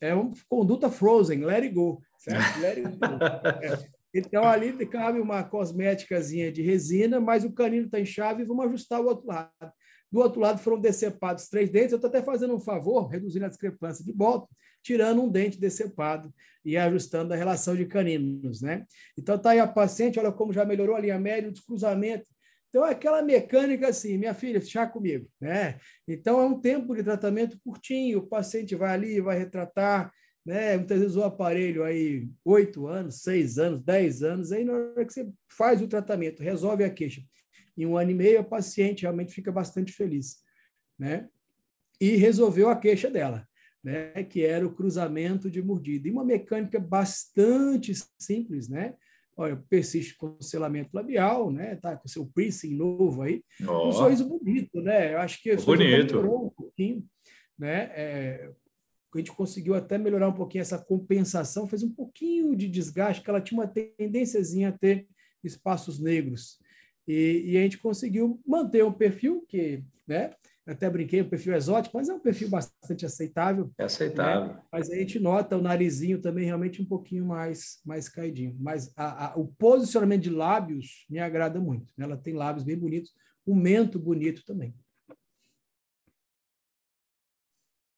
É uma conduta frozen, let it go, certo? Let it go. É. Então, ali cabe uma cosméticazinha de resina, mas o canino está em chave e vamos ajustar o outro lado. Do outro lado foram decepados três dentes. Eu estou até fazendo um favor, reduzindo a discrepância de volta, tirando um dente decepado e ajustando a relação de caninos. Né? Então, está aí a paciente, olha como já melhorou a linha média, o descruzamento. Então, é aquela mecânica assim, minha filha, chá comigo. Né? Então, é um tempo de tratamento curtinho, o paciente vai ali, vai retratar, né? Muitas vezes o aparelho aí, oito anos, seis anos, dez anos, aí na hora que você faz o tratamento, resolve a queixa, em um ano e meio, a paciente realmente fica bastante feliz, né? E resolveu a queixa dela, né? Que era o cruzamento de mordida. E uma mecânica bastante simples, né? Olha, persiste com o selamento labial, né? Tá com seu piercing novo aí. Oh. Um sorriso bonito, né? Eu acho que bonito. um pouquinho, né? É, a gente conseguiu até melhorar um pouquinho essa compensação, fez um pouquinho de desgaste, que ela tinha uma tendênciazinha a ter espaços negros. E, e, a gente conseguiu manter um perfil que, né, até brinquei, um perfil exótico, mas é um perfil bastante aceitável. É aceitável. Né? Mas a gente nota o narizinho também realmente um pouquinho mais, mais caidinho. Mas a, a, o posicionamento de lábios me agrada muito. Né? Ela tem lábios bem bonitos, um mento bonito também.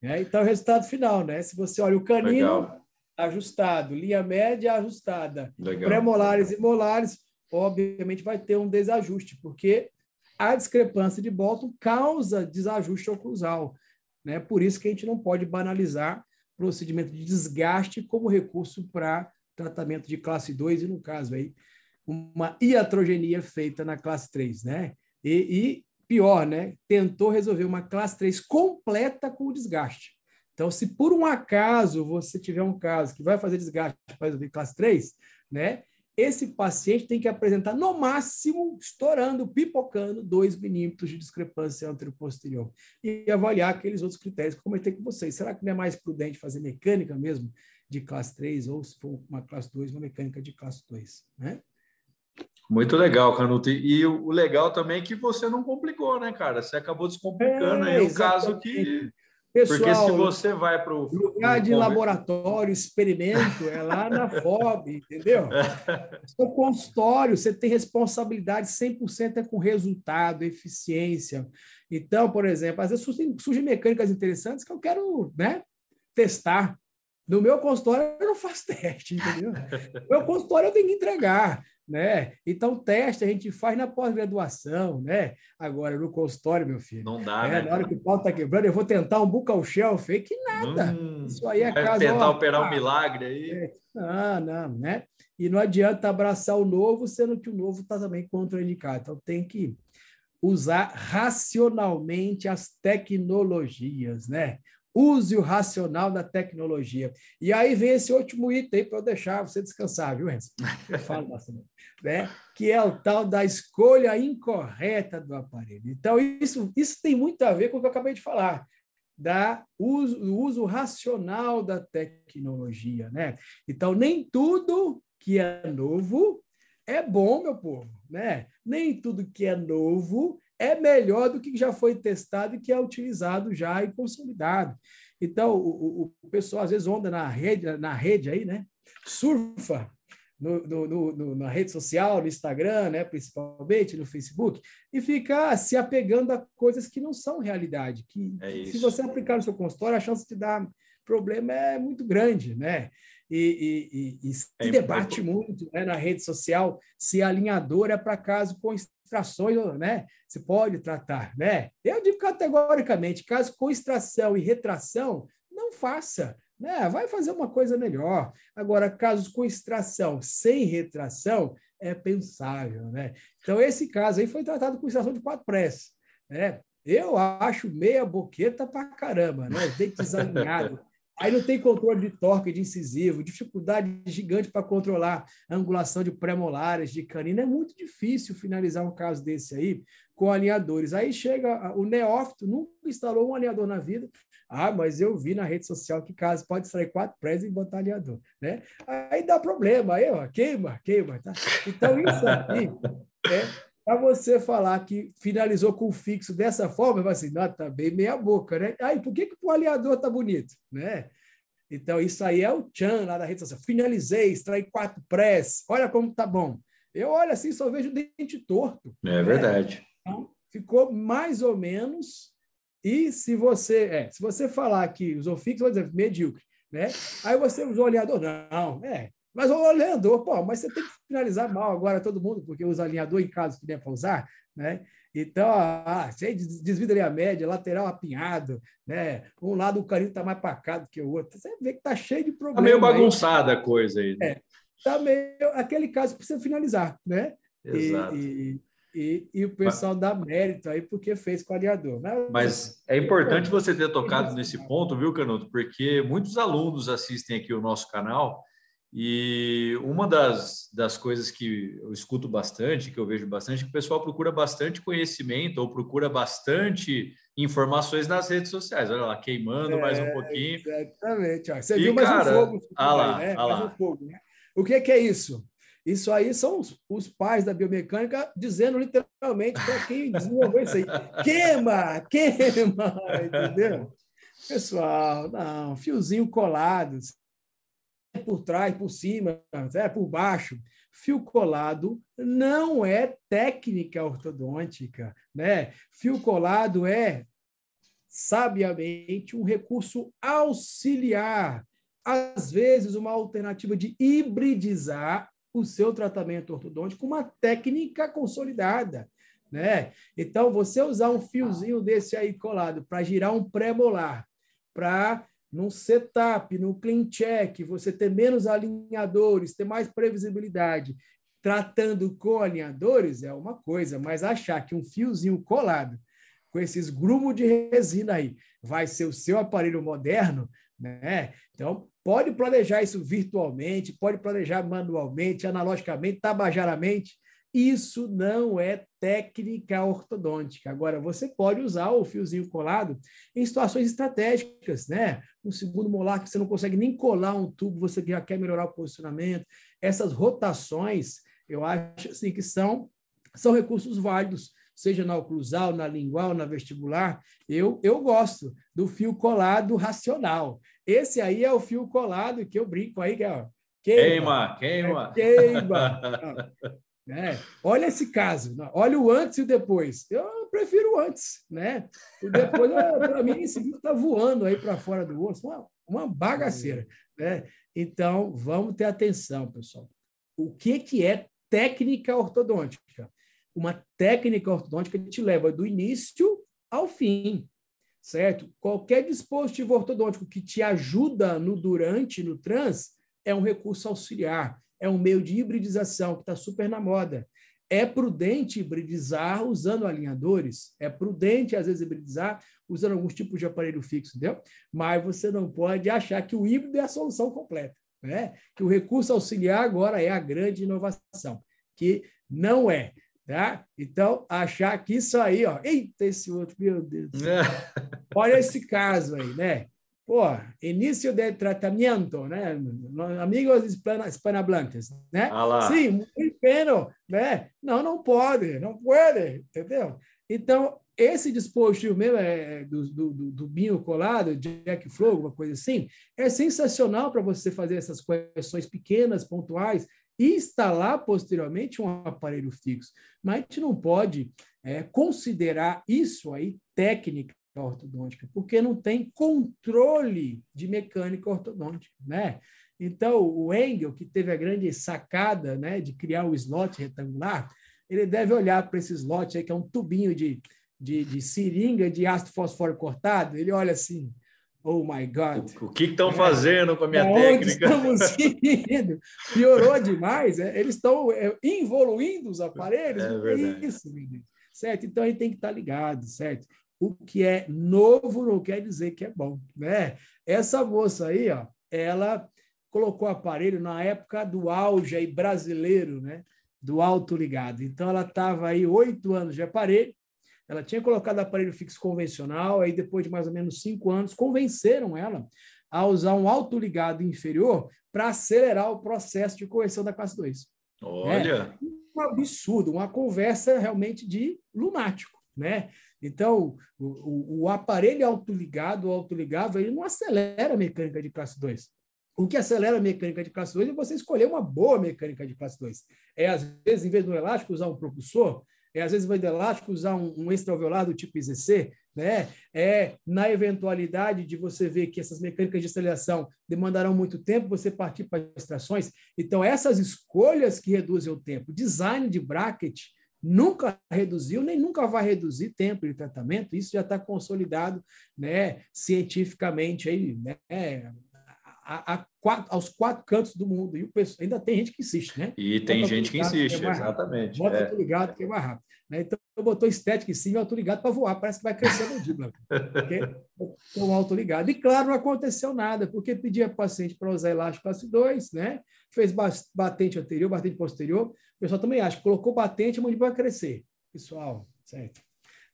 É, então, o resultado final, né? Se você olha o canino Legal. ajustado, linha média ajustada, pré-molares e molares, obviamente vai ter um desajuste, porque a discrepância de Bolton causa desajuste oclusal. Né? Por isso que a gente não pode banalizar procedimento de desgaste como recurso para tratamento de classe 2 e, no caso, aí, uma iatrogenia feita na classe 3. Né? E pior, né? Tentou resolver uma classe 3 completa com o desgaste. Então, se por um acaso você tiver um caso que vai fazer desgaste para resolver classe 3, né? Esse paciente tem que apresentar, no máximo, estourando, pipocando, 2 milímetros de discrepância anterior-posterior. E avaliar aqueles outros critérios que comentei com vocês. Será que não é mais prudente fazer mecânica mesmo de classe 3, ou se for uma classe 2, uma mecânica de classe 2, né? Muito legal, Canuto. E o legal também é que você não complicou, né, cara? Você acabou descomplicando é, aí o caso que. Pessoal, Porque se você vai para o. Lugar de laboratório, experimento, é lá na FOB, entendeu? Seu consultório, você tem responsabilidade 100% é com resultado, eficiência. Então, por exemplo, às vezes surgem, surgem mecânicas interessantes que eu quero né, testar. No meu consultório, eu não faço teste, entendeu? No meu consultório, eu tenho que entregar né? Então, teste a gente faz na pós-graduação, né? Agora, no consultório, meu filho. Não dá, é, né? Na hora que o pau tá quebrando, eu vou tentar um bucal shelf aí, que nada. Hum, Isso aí é caso... tentar ó, operar um milagre aí. É, não, não, né? E não adianta abraçar o novo, sendo que o novo está também contraindicado. Então, tem que usar racionalmente as tecnologias, né? Use o racional da tecnologia. E aí vem esse último item para eu deixar você descansar, viu, Enzo? Eu falo bastante. Né? Que é o tal da escolha incorreta do aparelho. Então, isso, isso tem muito a ver com o que eu acabei de falar, da uso, do uso racional da tecnologia. Né? Então, nem tudo que é novo é bom, meu povo. Né? Nem tudo que é novo é melhor do que já foi testado e que é utilizado já e consolidado. Então, o, o, o pessoal às vezes onda na rede, na rede aí, né? Surfa no, no, no, na rede social, no Instagram, né, principalmente no Facebook, e fica se apegando a coisas que não são realidade. Que é se você aplicar no seu consultório, a chance de dar problema é muito grande, né? E, e, e, e se é debate muito né, na rede social se alinhador é para caso com extrações, né? Se pode tratar, né? Eu digo categoricamente, caso com extração e retração, não faça, né? Vai fazer uma coisa melhor. Agora, casos com extração sem retração, é pensável, né? Então, esse caso aí foi tratado com extração de quatro pressas, né? Eu acho meia boqueta para caramba, né? Dente desalinhado. Aí não tem controle de torque de incisivo, dificuldade gigante para controlar a angulação de pré-molares, de canina. É muito difícil finalizar um caso desse aí com alinhadores. Aí chega o neófito, nunca instalou um alinhador na vida. Ah, mas eu vi na rede social que caso pode extrair quatro prés e botar alinhador. Né? Aí dá problema, aí ó, queima, queima. Tá? Então isso aqui é para você falar que finalizou com o fixo dessa forma, vai assim, tá bem meia boca, né? Aí, por que, que o aliador tá bonito, né? Então, isso aí é o Chan lá da rede social. Finalizei, extraí quatro press, olha como tá bom. Eu olho assim, só vejo o dente torto. É né? verdade. Então, ficou mais ou menos. E se você, é, se você falar que usou fixo, vai dizer medíocre, né? Aí você usou alinhador, não, é, mas o alinhador, pô, mas você tem que finalizar mal agora todo mundo, porque usa alinhador em caso que der para usar, né? Então, ah, você desvida ali a média, lateral apinhado, né? Um lado o carinho está mais pacado que o outro. Você vê que está cheio de problemas. Está meio bagunçada aí. a coisa aí. Né? É, tá meio aquele caso você finalizar, né? Exato. E, e, e, o pessoal mas, dá mérito aí porque fez com o alinhador. Mas, mas é importante você ter tocado nesse ponto, viu, Canuto? Porque muitos alunos assistem aqui o nosso canal e uma das, das coisas que eu escuto bastante, que eu vejo bastante, é que o pessoal procura bastante conhecimento ou procura bastante informações nas redes sociais. Olha lá, queimando é, mais um é, pouquinho. Exatamente. Você e, viu mais cara, um fogo. Ah lá, aí, né? ah lá. Um fogo, né? O que, que é isso? Isso aí são os, os pais da biomecânica dizendo literalmente para quem desenvolveu isso aí. Queima, queima, entendeu? Pessoal, não, fiozinho colado, por trás, por cima, é por baixo. Fio colado não é técnica ortodôntica, né? Fio colado é sabiamente um recurso auxiliar, às vezes uma alternativa de hibridizar o seu tratamento ortodôntico com uma técnica consolidada, né? Então, você usar um fiozinho desse aí colado para girar um pré-molar, para num setup, no clean check, você ter menos alinhadores, ter mais previsibilidade, tratando com alinhadores é uma coisa, mas achar que um fiozinho colado com esses grumos de resina aí vai ser o seu aparelho moderno, né? Então, pode planejar isso virtualmente, pode planejar manualmente, analogicamente, tabajaramente, isso não é técnica ortodôntica. Agora, você pode usar o fiozinho colado em situações estratégicas, né? Um segundo molar que você não consegue nem colar um tubo, você já quer melhorar o posicionamento. Essas rotações, eu acho assim que são, são recursos válidos seja na oclusal, na lingual, na vestibular, eu, eu gosto do fio colado racional. Esse aí é o fio colado que eu brinco aí, que é, queima, queima. Queima. É, queima. É, olha esse caso, olha o antes e o depois. Eu prefiro o antes, né? O depois, para mim, esse fio está voando aí para fora do osso, uma, uma bagaceira. Né? Então, vamos ter atenção, pessoal. O que, que é técnica ortodôntica? Uma técnica ortodôntica te leva do início ao fim, certo? Qualquer dispositivo ortodôntico que te ajuda no durante, no trans, é um recurso auxiliar, é um meio de hibridização que está super na moda. É prudente hibridizar usando alinhadores, é prudente, às vezes, hibridizar usando alguns tipos de aparelho fixo, entendeu? Mas você não pode achar que o híbrido é a solução completa, né? Que o recurso auxiliar agora é a grande inovação, que não é. Tá? Então, achar que isso aí, ó, eita, esse outro, meu Deus. Olha esse caso aí, né? Pô, início de tratamento, né? Amigos hispanohablantes, né? Ah Sim, muito bem, né? Não, não pode, não pode, entendeu? Então, esse dispositivo meu é do, do, do binho colado, Jack Flow, alguma coisa assim, é sensacional para você fazer essas correções pequenas, pontuais, e instalar posteriormente um aparelho fixo. Mas a gente não pode é, considerar isso aí técnica ortodôntica, porque não tem controle de mecânica ortodôntica, né? Então, o Engel, que teve a grande sacada né, de criar o slot retangular, ele deve olhar para esse slot aí, que é um tubinho de, de, de seringa de ácido fosfórico cortado, ele olha assim, oh my God. O, que estão é, fazendo com a minha técnica? estamos indo? Piorou demais, é, eles estão é, evoluindo os aparelhos, é, verdade. isso, certo? Então, a gente tem que estar ligado, certo? O que é novo não quer dizer que é bom, né? Essa moça aí, ó, ela colocou o aparelho na época do auge aí brasileiro, né? Do alto ligado. Então ela estava aí oito anos de aparelho. Ela tinha colocado aparelho fixo convencional. Aí depois de mais ou menos cinco anos convenceram ela a usar um alto ligado inferior para acelerar o processo de correção da classe 2. Olha, né? um absurdo, uma conversa realmente de lunático, né? Então, o, o aparelho autoligado, o autoligável, ele não acelera a mecânica de classe 2. O que acelera a mecânica de classe 2 é você escolher uma boa mecânica de classe 2. É, às vezes, em vez do elástico, usar um propulsor, é, às vezes, em vez do elástico, usar um, um extraviolado tipo IZC, né? É, na eventualidade de você ver que essas mecânicas de aceleração demandarão muito tempo, você partir para extrações. Então, essas escolhas que reduzem o tempo, design de bracket, nunca reduziu, nem nunca vai reduzir tempo de tratamento, isso já está consolidado né, cientificamente aí, né, a, a, quatro, aos quatro cantos do mundo. E o pessoal, ainda tem gente que insiste, né? E tem Bota gente que insiste, que é exatamente. Bota é. ligado que é mais rápido. Né? Então, botou estética em cima e autoligado para voar. Parece que vai crescer a mandíbula. com o ligado E, claro, não aconteceu nada, porque pedia paciente para usar elástico classe 2, né? fez batente anterior, batente posterior. O pessoal também acha, colocou batente, a mandíbula vai crescer. Pessoal, certo?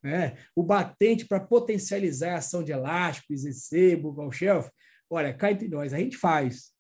Né? O batente para potencializar a ação de elástico, IZC, Bugal Shelf, olha, cá entre nós, a gente faz,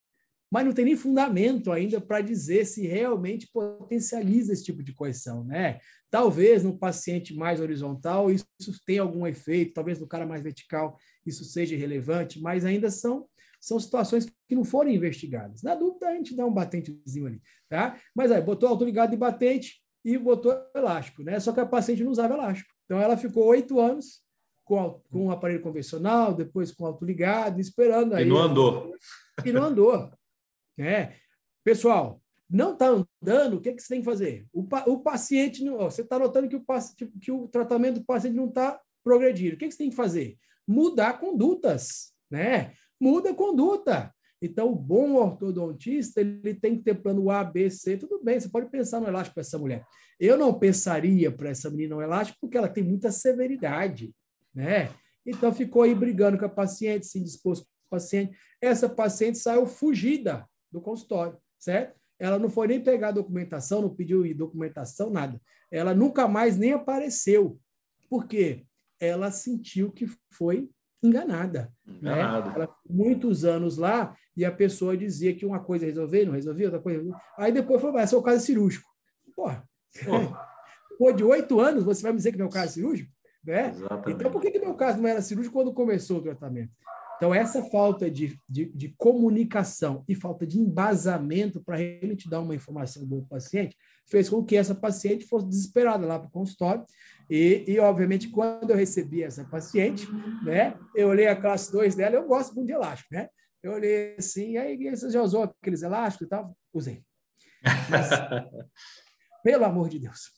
mas não tem nem fundamento ainda para dizer se realmente potencializa esse tipo de correção, né? Talvez no paciente mais horizontal isso tenha algum efeito, talvez no cara mais vertical isso seja relevante, mas ainda são são situações que não foram investigadas. Na dúvida, a gente dá um batentezinho ali, tá? Mas aí, botou autoligado de batente e botou elástico, né? Só que a paciente não usava elástico. Então, ela ficou oito anos com, com um aparelho convencional, depois com autoligado, esperando aí. E não andou. E não andou. Né? Pessoal, não está andando, o que, que você tem que fazer? O, o paciente, não, você está notando que o, tipo, que o tratamento do paciente não está progredindo. O que, que você tem que fazer? Mudar condutas, né? Muda a conduta. Então, o bom ortodontista, ele tem que ter plano A, B, C, tudo bem, você pode pensar no elástico para essa mulher. Eu não pensaria para essa menina no elástico porque ela tem muita severidade né? Então ficou aí brigando com a paciente, se indisposto com a paciente. Essa paciente saiu fugida do consultório, certo? Ela não foi nem pegar documentação, não pediu documentação, nada. Ela nunca mais nem apareceu. Por quê? Ela sentiu que foi enganada. Enganada. Né? Ela, muitos anos lá, e a pessoa dizia que uma coisa resolvia, não resolvia, outra coisa. Aí depois foi, esse é o caso cirúrgico. Porra. depois de oito anos, você vai me dizer que meu caso é cirúrgico? Né? Então, por que, que meu caso não era cirúrgico quando começou o tratamento? Então, essa falta de, de, de comunicação e falta de embasamento para realmente dar uma informação boa para o paciente fez com que essa paciente fosse desesperada lá para o consultório. E, e, obviamente, quando eu recebi essa paciente, né, eu olhei a classe 2 dela, eu gosto muito de elástico, né? Eu olhei assim, e aí você já usou aqueles elásticos e tal? Usei. Mas, pelo amor de Deus,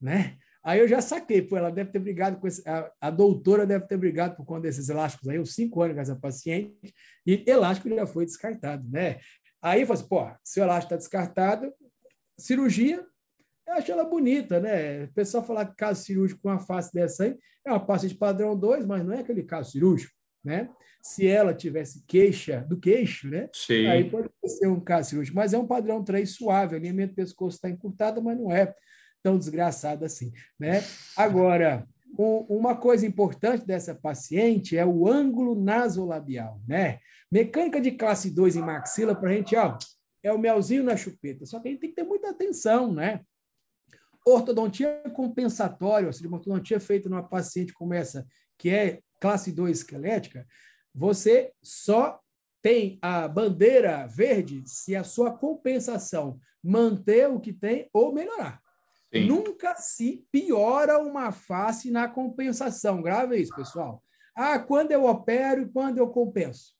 né? Aí eu já saquei, pô, ela deve ter brigado com esse, a, a, doutora deve ter brigado por conta desses elásticos aí, uns cinco anos com essa paciente, e elástico já foi descartado, né? Aí eu falei assim, pô, se o elástico está descartado, cirurgia, eu acho ela bonita, né? O pessoal falar que caso cirúrgico com uma face dessa aí, é uma paciente padrão 2, mas não é aquele caso cirúrgico, né? Se ela tivesse queixa do queixo, né? Sim. Aí pode ser um caso cirúrgico, mas é um padrão 3 suave, alinhamento do pescoço está encurtado, mas não é tão desgraçado assim, né? Agora, um, uma coisa importante dessa paciente é o ângulo nasolabial, né? Mecânica de classe 2 em maxila para a gente, ó, é o melzinho na chupeta. Só que a gente tem que ter muita atenção, né? Ortodontia compensatória, ou seja, uma ortodontia feita numa paciente como essa, que é classe 2 esquelética, você só tem a bandeira verde se a sua compensação manter o que tem ou melhorar. Sim. Nunca se piora uma face na compensação. Grave isso, pessoal. Ah, quando eu opero e quando eu compenso.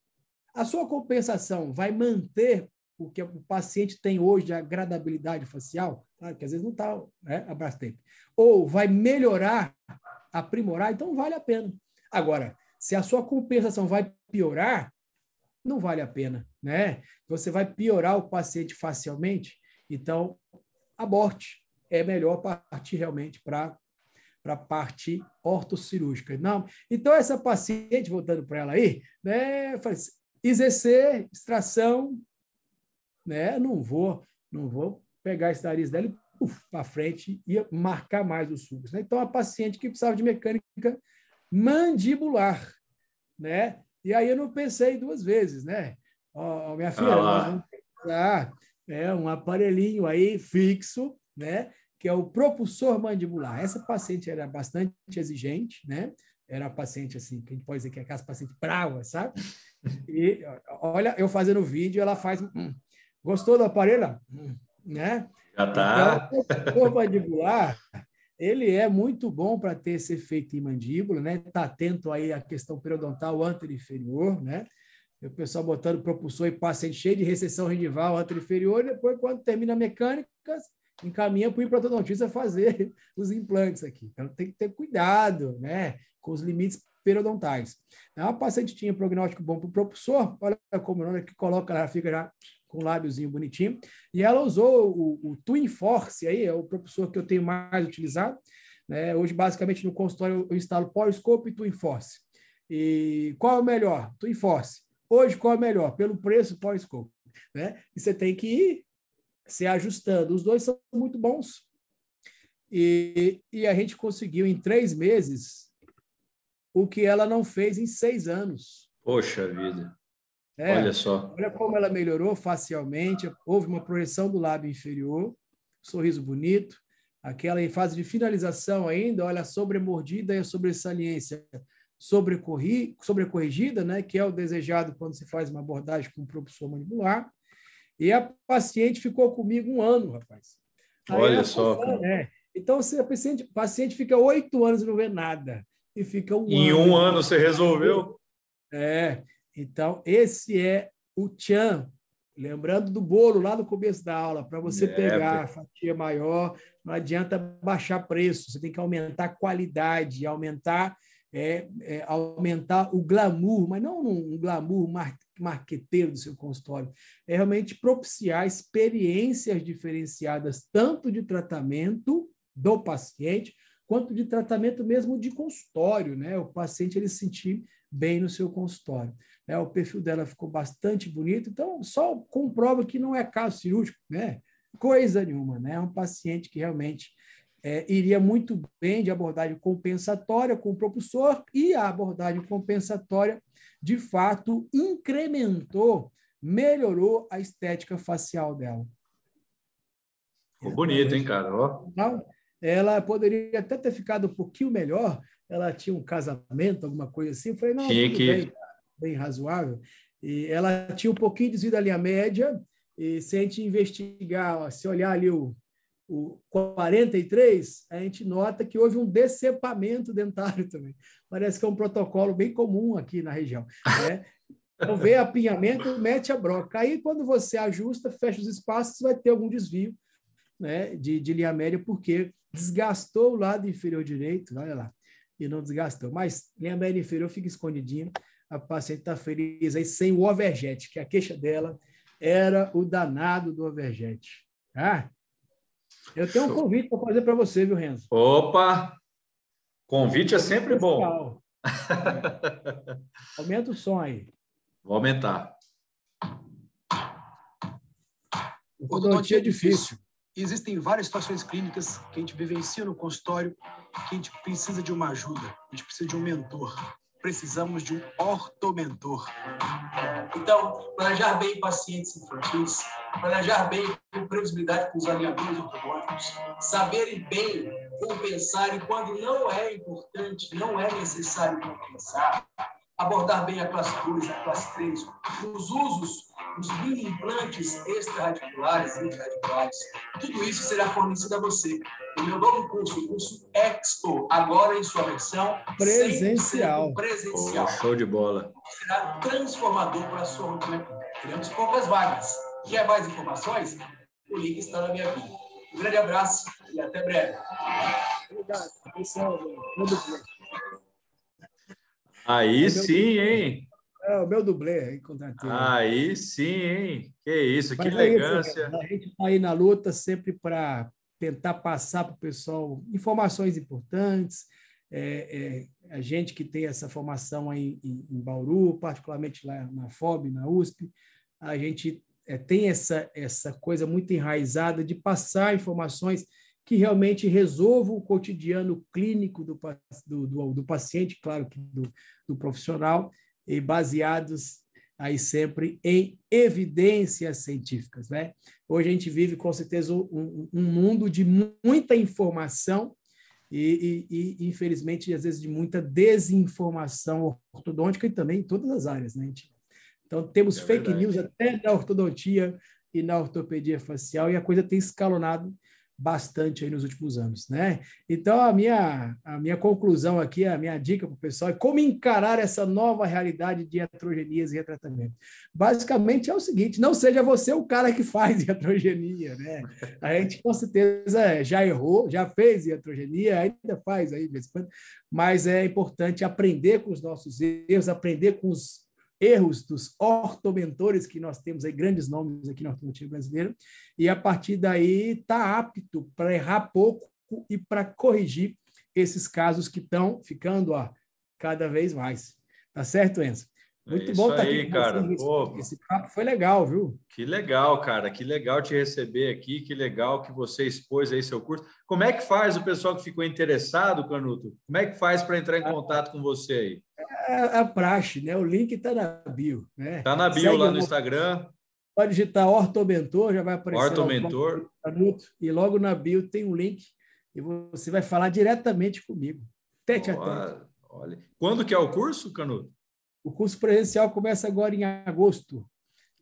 A sua compensação vai manter o que o paciente tem hoje de agradabilidade facial, claro que às vezes não está né, Brastemp, ou vai melhorar, aprimorar, então vale a pena. Agora, se a sua compensação vai piorar, não vale a pena, né? Você vai piorar o paciente facialmente, então aborte é melhor partir realmente para para a parte ortocirúrgica. Não, então essa paciente, voltando para ela aí, né, faz IZC, extração, né, não vou, não vou pegar esse nariz dela para frente e marcar mais os sulcos. Né? Então, a paciente que precisava de mecânica mandibular, né? E aí eu não pensei duas vezes, né? Ó, minha filha, ah. vamos pegar é, um aparelhinho aí fixo, né? Que é o propulsor mandibular. Essa paciente era bastante exigente, né? Era a paciente assim, que a gente pode dizer que é aquela paciente brava, sabe? E olha, eu fazendo o vídeo, ela faz. Hum, gostou do aparelho? Hum, né? Já tá. Então, o propulsor mandibular, ele é muito bom para ter esse efeito em mandíbula, né? Tá atento aí à questão periodontal anterior, né? O pessoal botando propulsor e paciente cheio de recessão gengival anterior, depois, quando termina a mecânica, encaminha para o implantodontia fazer os implantes aqui. Então, tem que ter cuidado né, com os limites periodontais. Então, a paciente tinha prognóstico bom para o propulsor, olha como o nome que coloca, ela fica já com o lábiozinho bonitinho, e ela usou o, o Twin Force, aí, é o propulsor que eu tenho mais utilizado. Né? Hoje, basicamente, no consultório eu instalo Polyscope e Twin Force. E qual é o melhor? Twin Force. Hoje, qual é o melhor? Pelo preço, Polyscope. Né? E você tem que ir se ajustando. Os dois são muito bons. E, e a gente conseguiu em três meses o que ela não fez em seis anos. Poxa vida. É, olha só. Olha como ela melhorou facialmente. Houve uma projeção do lábio inferior, sorriso bonito. Aquela em fase de finalização ainda, olha, a sobremordida e a sobressaliência sobrecorrigida, né, que é o desejado quando se faz uma abordagem com propulsor mandibular. E a paciente ficou comigo um ano, rapaz. Aí Olha só. né? Então, se a paciente, paciente fica oito anos e não vê nada, e fica um em ano. Em um ano você resolveu? É. Então, esse é o Tchan. Lembrando do bolo lá no começo da aula, para você é, pegar a fatia maior, não adianta baixar preço, você tem que aumentar a qualidade, aumentar é, é, aumentar o glamour, mas não um glamour mar marqueteiro do seu consultório, é realmente propiciar experiências diferenciadas, tanto de tratamento do paciente, quanto de tratamento mesmo de consultório, né? O paciente ele se sentir bem no seu consultório. Né? O perfil dela ficou bastante bonito, então só comprova que não é caso cirúrgico, né? Coisa nenhuma, né? É um paciente que realmente é, iria muito bem de abordagem compensatória com o propulsor e a abordagem compensatória, de fato, incrementou, melhorou a estética facial dela. Ficou bonito, hein, cara? Ó. Ela poderia até ter ficado um pouquinho melhor. Ela tinha um casamento, alguma coisa assim. Eu falei, não, Tinha que... bem, bem razoável. E ela tinha um pouquinho desvio da linha média, e se a gente investigar, se olhar ali o, o 43, a gente nota que houve um decepamento dentário também. Parece que é um protocolo bem comum aqui na região. Né? Então, vê apinhamento, mete a broca. Aí, quando você ajusta, fecha os espaços, vai ter algum desvio né, de, de linha média, porque desgastou o lado inferior direito, olha lá, e não desgastou. Mas linha média inferior fica escondidinho, a paciente está feliz aí sem o overjet, que a queixa dela era o danado do overjet. Ah, eu tenho um convite para fazer para você, viu, Renzo? Opa! Convite é sempre bom. Aumenta o som aí. Vou aumentar. Ortodontia é difícil. Existem várias situações clínicas que a gente vivencia no consultório que a gente precisa de uma ajuda, a gente precisa de um mentor precisamos de um ortomentor. Então, planejar bem pacientes infantis, planejar bem com previsibilidade com os alinhadores ortodônticos, saberem bem compensar e quando não é importante, não é necessário compensar, abordar bem a classe 2, a classe 3, os usos, os mini implantes extraradiculares e intraradiculares. Tudo isso será fornecido a você no meu novo curso, o curso Expo, agora em sua versão presencial. presencial. Oh, show de bola. Será transformador para a sua rotina. Teremos poucas vagas. Quer mais informações? O link está na minha bio. Um grande abraço e até breve. Obrigado. Aí é sim, hein? É o meu dublê aí, Aí sim, hein? Que isso, Mas que é elegância. Isso, a gente está aí na luta sempre para tentar passar para o pessoal informações importantes. É, é, a gente que tem essa formação aí em, em, Bauru, particularmente lá na FOB, na USP, a gente é, tem essa, essa coisa muito enraizada de passar informações que realmente resolvam o cotidiano clínico do, do, do, do paciente, claro que do, do profissional, e baseados aí sempre em evidências científicas, né? Hoje a gente vive com certeza um, um mundo de muita informação e, e, e, infelizmente às vezes de muita desinformação ortodôntica e também em todas as áreas, né? Então temos é fake news até na ortodontia e na ortopedia facial e a coisa tem escalonado bastante aí nos últimos anos, né? Então a minha a minha conclusão aqui, a minha dica para o pessoal é como encarar essa nova realidade de heterogenias e retratamento. Basicamente é o seguinte: não seja você o cara que faz heterogenia, né? A gente com certeza já errou, já fez heterogenia, ainda faz aí, mas é importante aprender com os nossos erros, aprender com os erros dos ortomentores, que nós temos aí grandes nomes aqui na ortodontia brasileira, e a partir daí está apto para errar pouco e para corrigir esses casos que estão ficando ó, cada vez mais. Tá certo, Enzo? Muito é bom estar tá aí, aqui cara. Pô, esse papo foi legal, viu? Que legal, cara. Que legal te receber aqui. Que legal que você expôs aí seu curso. Como é que faz o pessoal que ficou interessado, Canuto? Como é que faz para entrar em ah, contato com você aí? É a praxe, né? O link está na bio, né? Está na bio Segue lá no Instagram. Pode digitar Ortomentor, já vai aparecer. Ortomentor. E logo na bio tem um link e você vai falar diretamente comigo. Tete a tete. Olha. Quando que é o curso, Canuto? O curso presencial começa agora em agosto.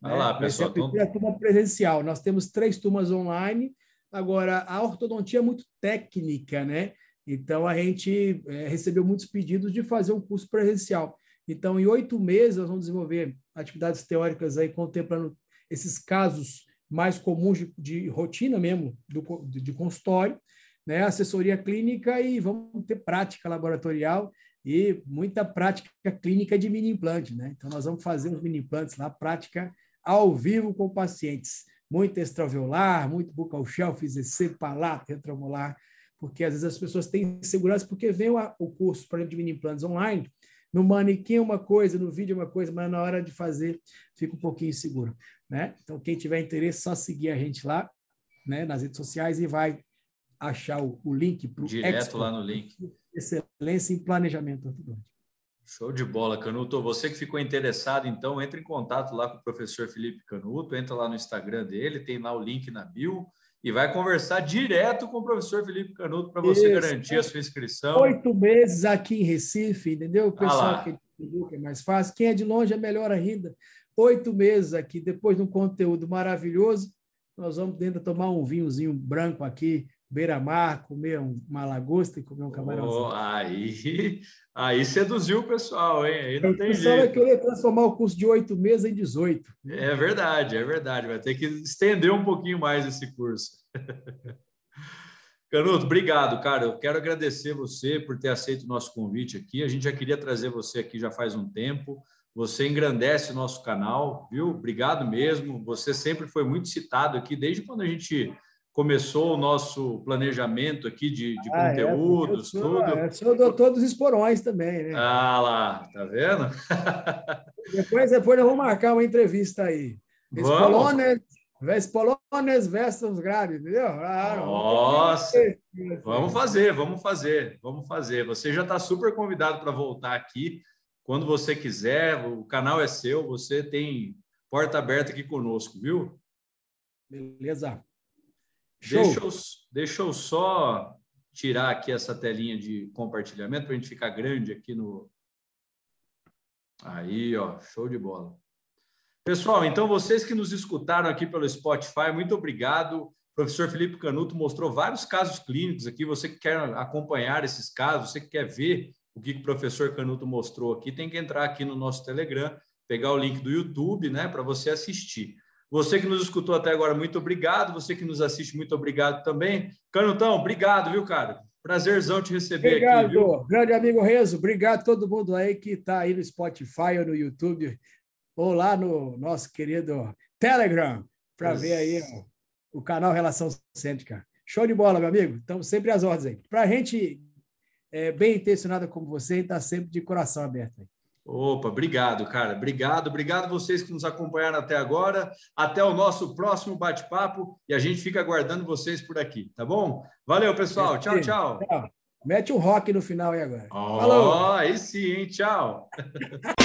Olha né? lá, pessoal. Vai ser a primeira turma presencial. Nós temos três turmas online. Agora, a ortodontia é muito técnica, né? Então, a gente é, recebeu muitos pedidos de fazer um curso presencial. Então, em oito meses, nós vamos desenvolver atividades teóricas aí, contemplando esses casos mais comuns de, de rotina mesmo, do, de, de consultório, né? assessoria clínica e vamos ter prática laboratorial e muita prática clínica de mini implante. Né? Então, nós vamos fazer uns mini implantes lá, prática ao vivo com pacientes. Muito extraveolar, muito bucal shelf, ZC, palato, retromolar, porque às vezes as pessoas têm segurança porque vem o curso, por exemplo, de mini implantes online, no manequim é uma coisa, no vídeo é uma coisa, mas na hora de fazer fica um pouquinho inseguro, né? Então, quem tiver interesse, só seguir a gente lá, né, nas redes sociais e vai achar o, o link para o Direto Expo, lá no link. Excelência em Planejamento Ortodôntico. Show de bola, Canuto. Você que ficou interessado, então, entre em contato lá com o professor Felipe Canuto, entra lá no Instagram dele, tem lá o link na bio e vai conversar direto com o professor Felipe Canuto para você Isso. garantir a sua inscrição. Oito meses aqui em Recife, entendeu? O ah pessoal ah que é mais fácil. Quem é de longe é melhor ainda. Oito meses aqui, depois de um conteúdo maravilhoso, nós vamos ainda tomar um vinhozinho branco aqui, beira-mar, comer uma lagosta e comer um camarão. Oh, aí, aí seduziu o pessoal, hein? Aí não o tem pessoal jeito. vai querer transformar o curso de oito meses em 18. É verdade, é verdade. Vai ter que estender um pouquinho mais esse curso. Canuto, obrigado, cara. Eu quero agradecer você por ter aceito o nosso convite aqui. A gente já queria trazer você aqui já faz um tempo. Você engrandece o nosso canal, viu? Obrigado mesmo. Você sempre foi muito citado aqui, desde quando a gente começou o nosso planejamento aqui de, de ah, é, conteúdos, é, tudo. É, sou doutor dos esporões também, né? Ah lá, tá vendo? depois, depois eu vou marcar uma entrevista aí. Espolones, Espolones versus grave, entendeu? Ah, Nossa! Vamos fazer, vamos fazer, vamos fazer. Você já está super convidado para voltar aqui quando você quiser. O canal é seu, você tem porta aberta aqui conosco, viu? Beleza. Deixa eu, deixa eu só tirar aqui essa telinha de compartilhamento para a gente ficar grande aqui no. Aí, ó, show de bola. Pessoal, então vocês que nos escutaram aqui pelo Spotify, muito obrigado. O professor Felipe Canuto mostrou vários casos clínicos aqui. Você que quer acompanhar esses casos, você que quer ver o que o professor Canuto mostrou aqui, tem que entrar aqui no nosso Telegram, pegar o link do YouTube, né, para você assistir. Você que nos escutou até agora, muito obrigado. Você que nos assiste, muito obrigado também. Canutão, obrigado, viu, cara? Prazerzão te receber obrigado, aqui. Obrigado, grande amigo Renzo. Obrigado a todo mundo aí que está aí no Spotify ou no YouTube ou lá no nosso querido Telegram para ver aí o, o canal Relação Cêntrica. Show de bola, meu amigo. Estamos sempre às ordens aí. Para a gente é, bem intencionada como você, está sempre de coração aberto aí. Opa, obrigado, cara. Obrigado, obrigado vocês que nos acompanharam até agora. Até o nosso próximo bate-papo e a gente fica aguardando vocês por aqui, tá bom? Valeu, pessoal. Tchau, tchau. tchau. Mete um rock no final aí agora. Oh, Falou. Aí sim, hein? Tchau.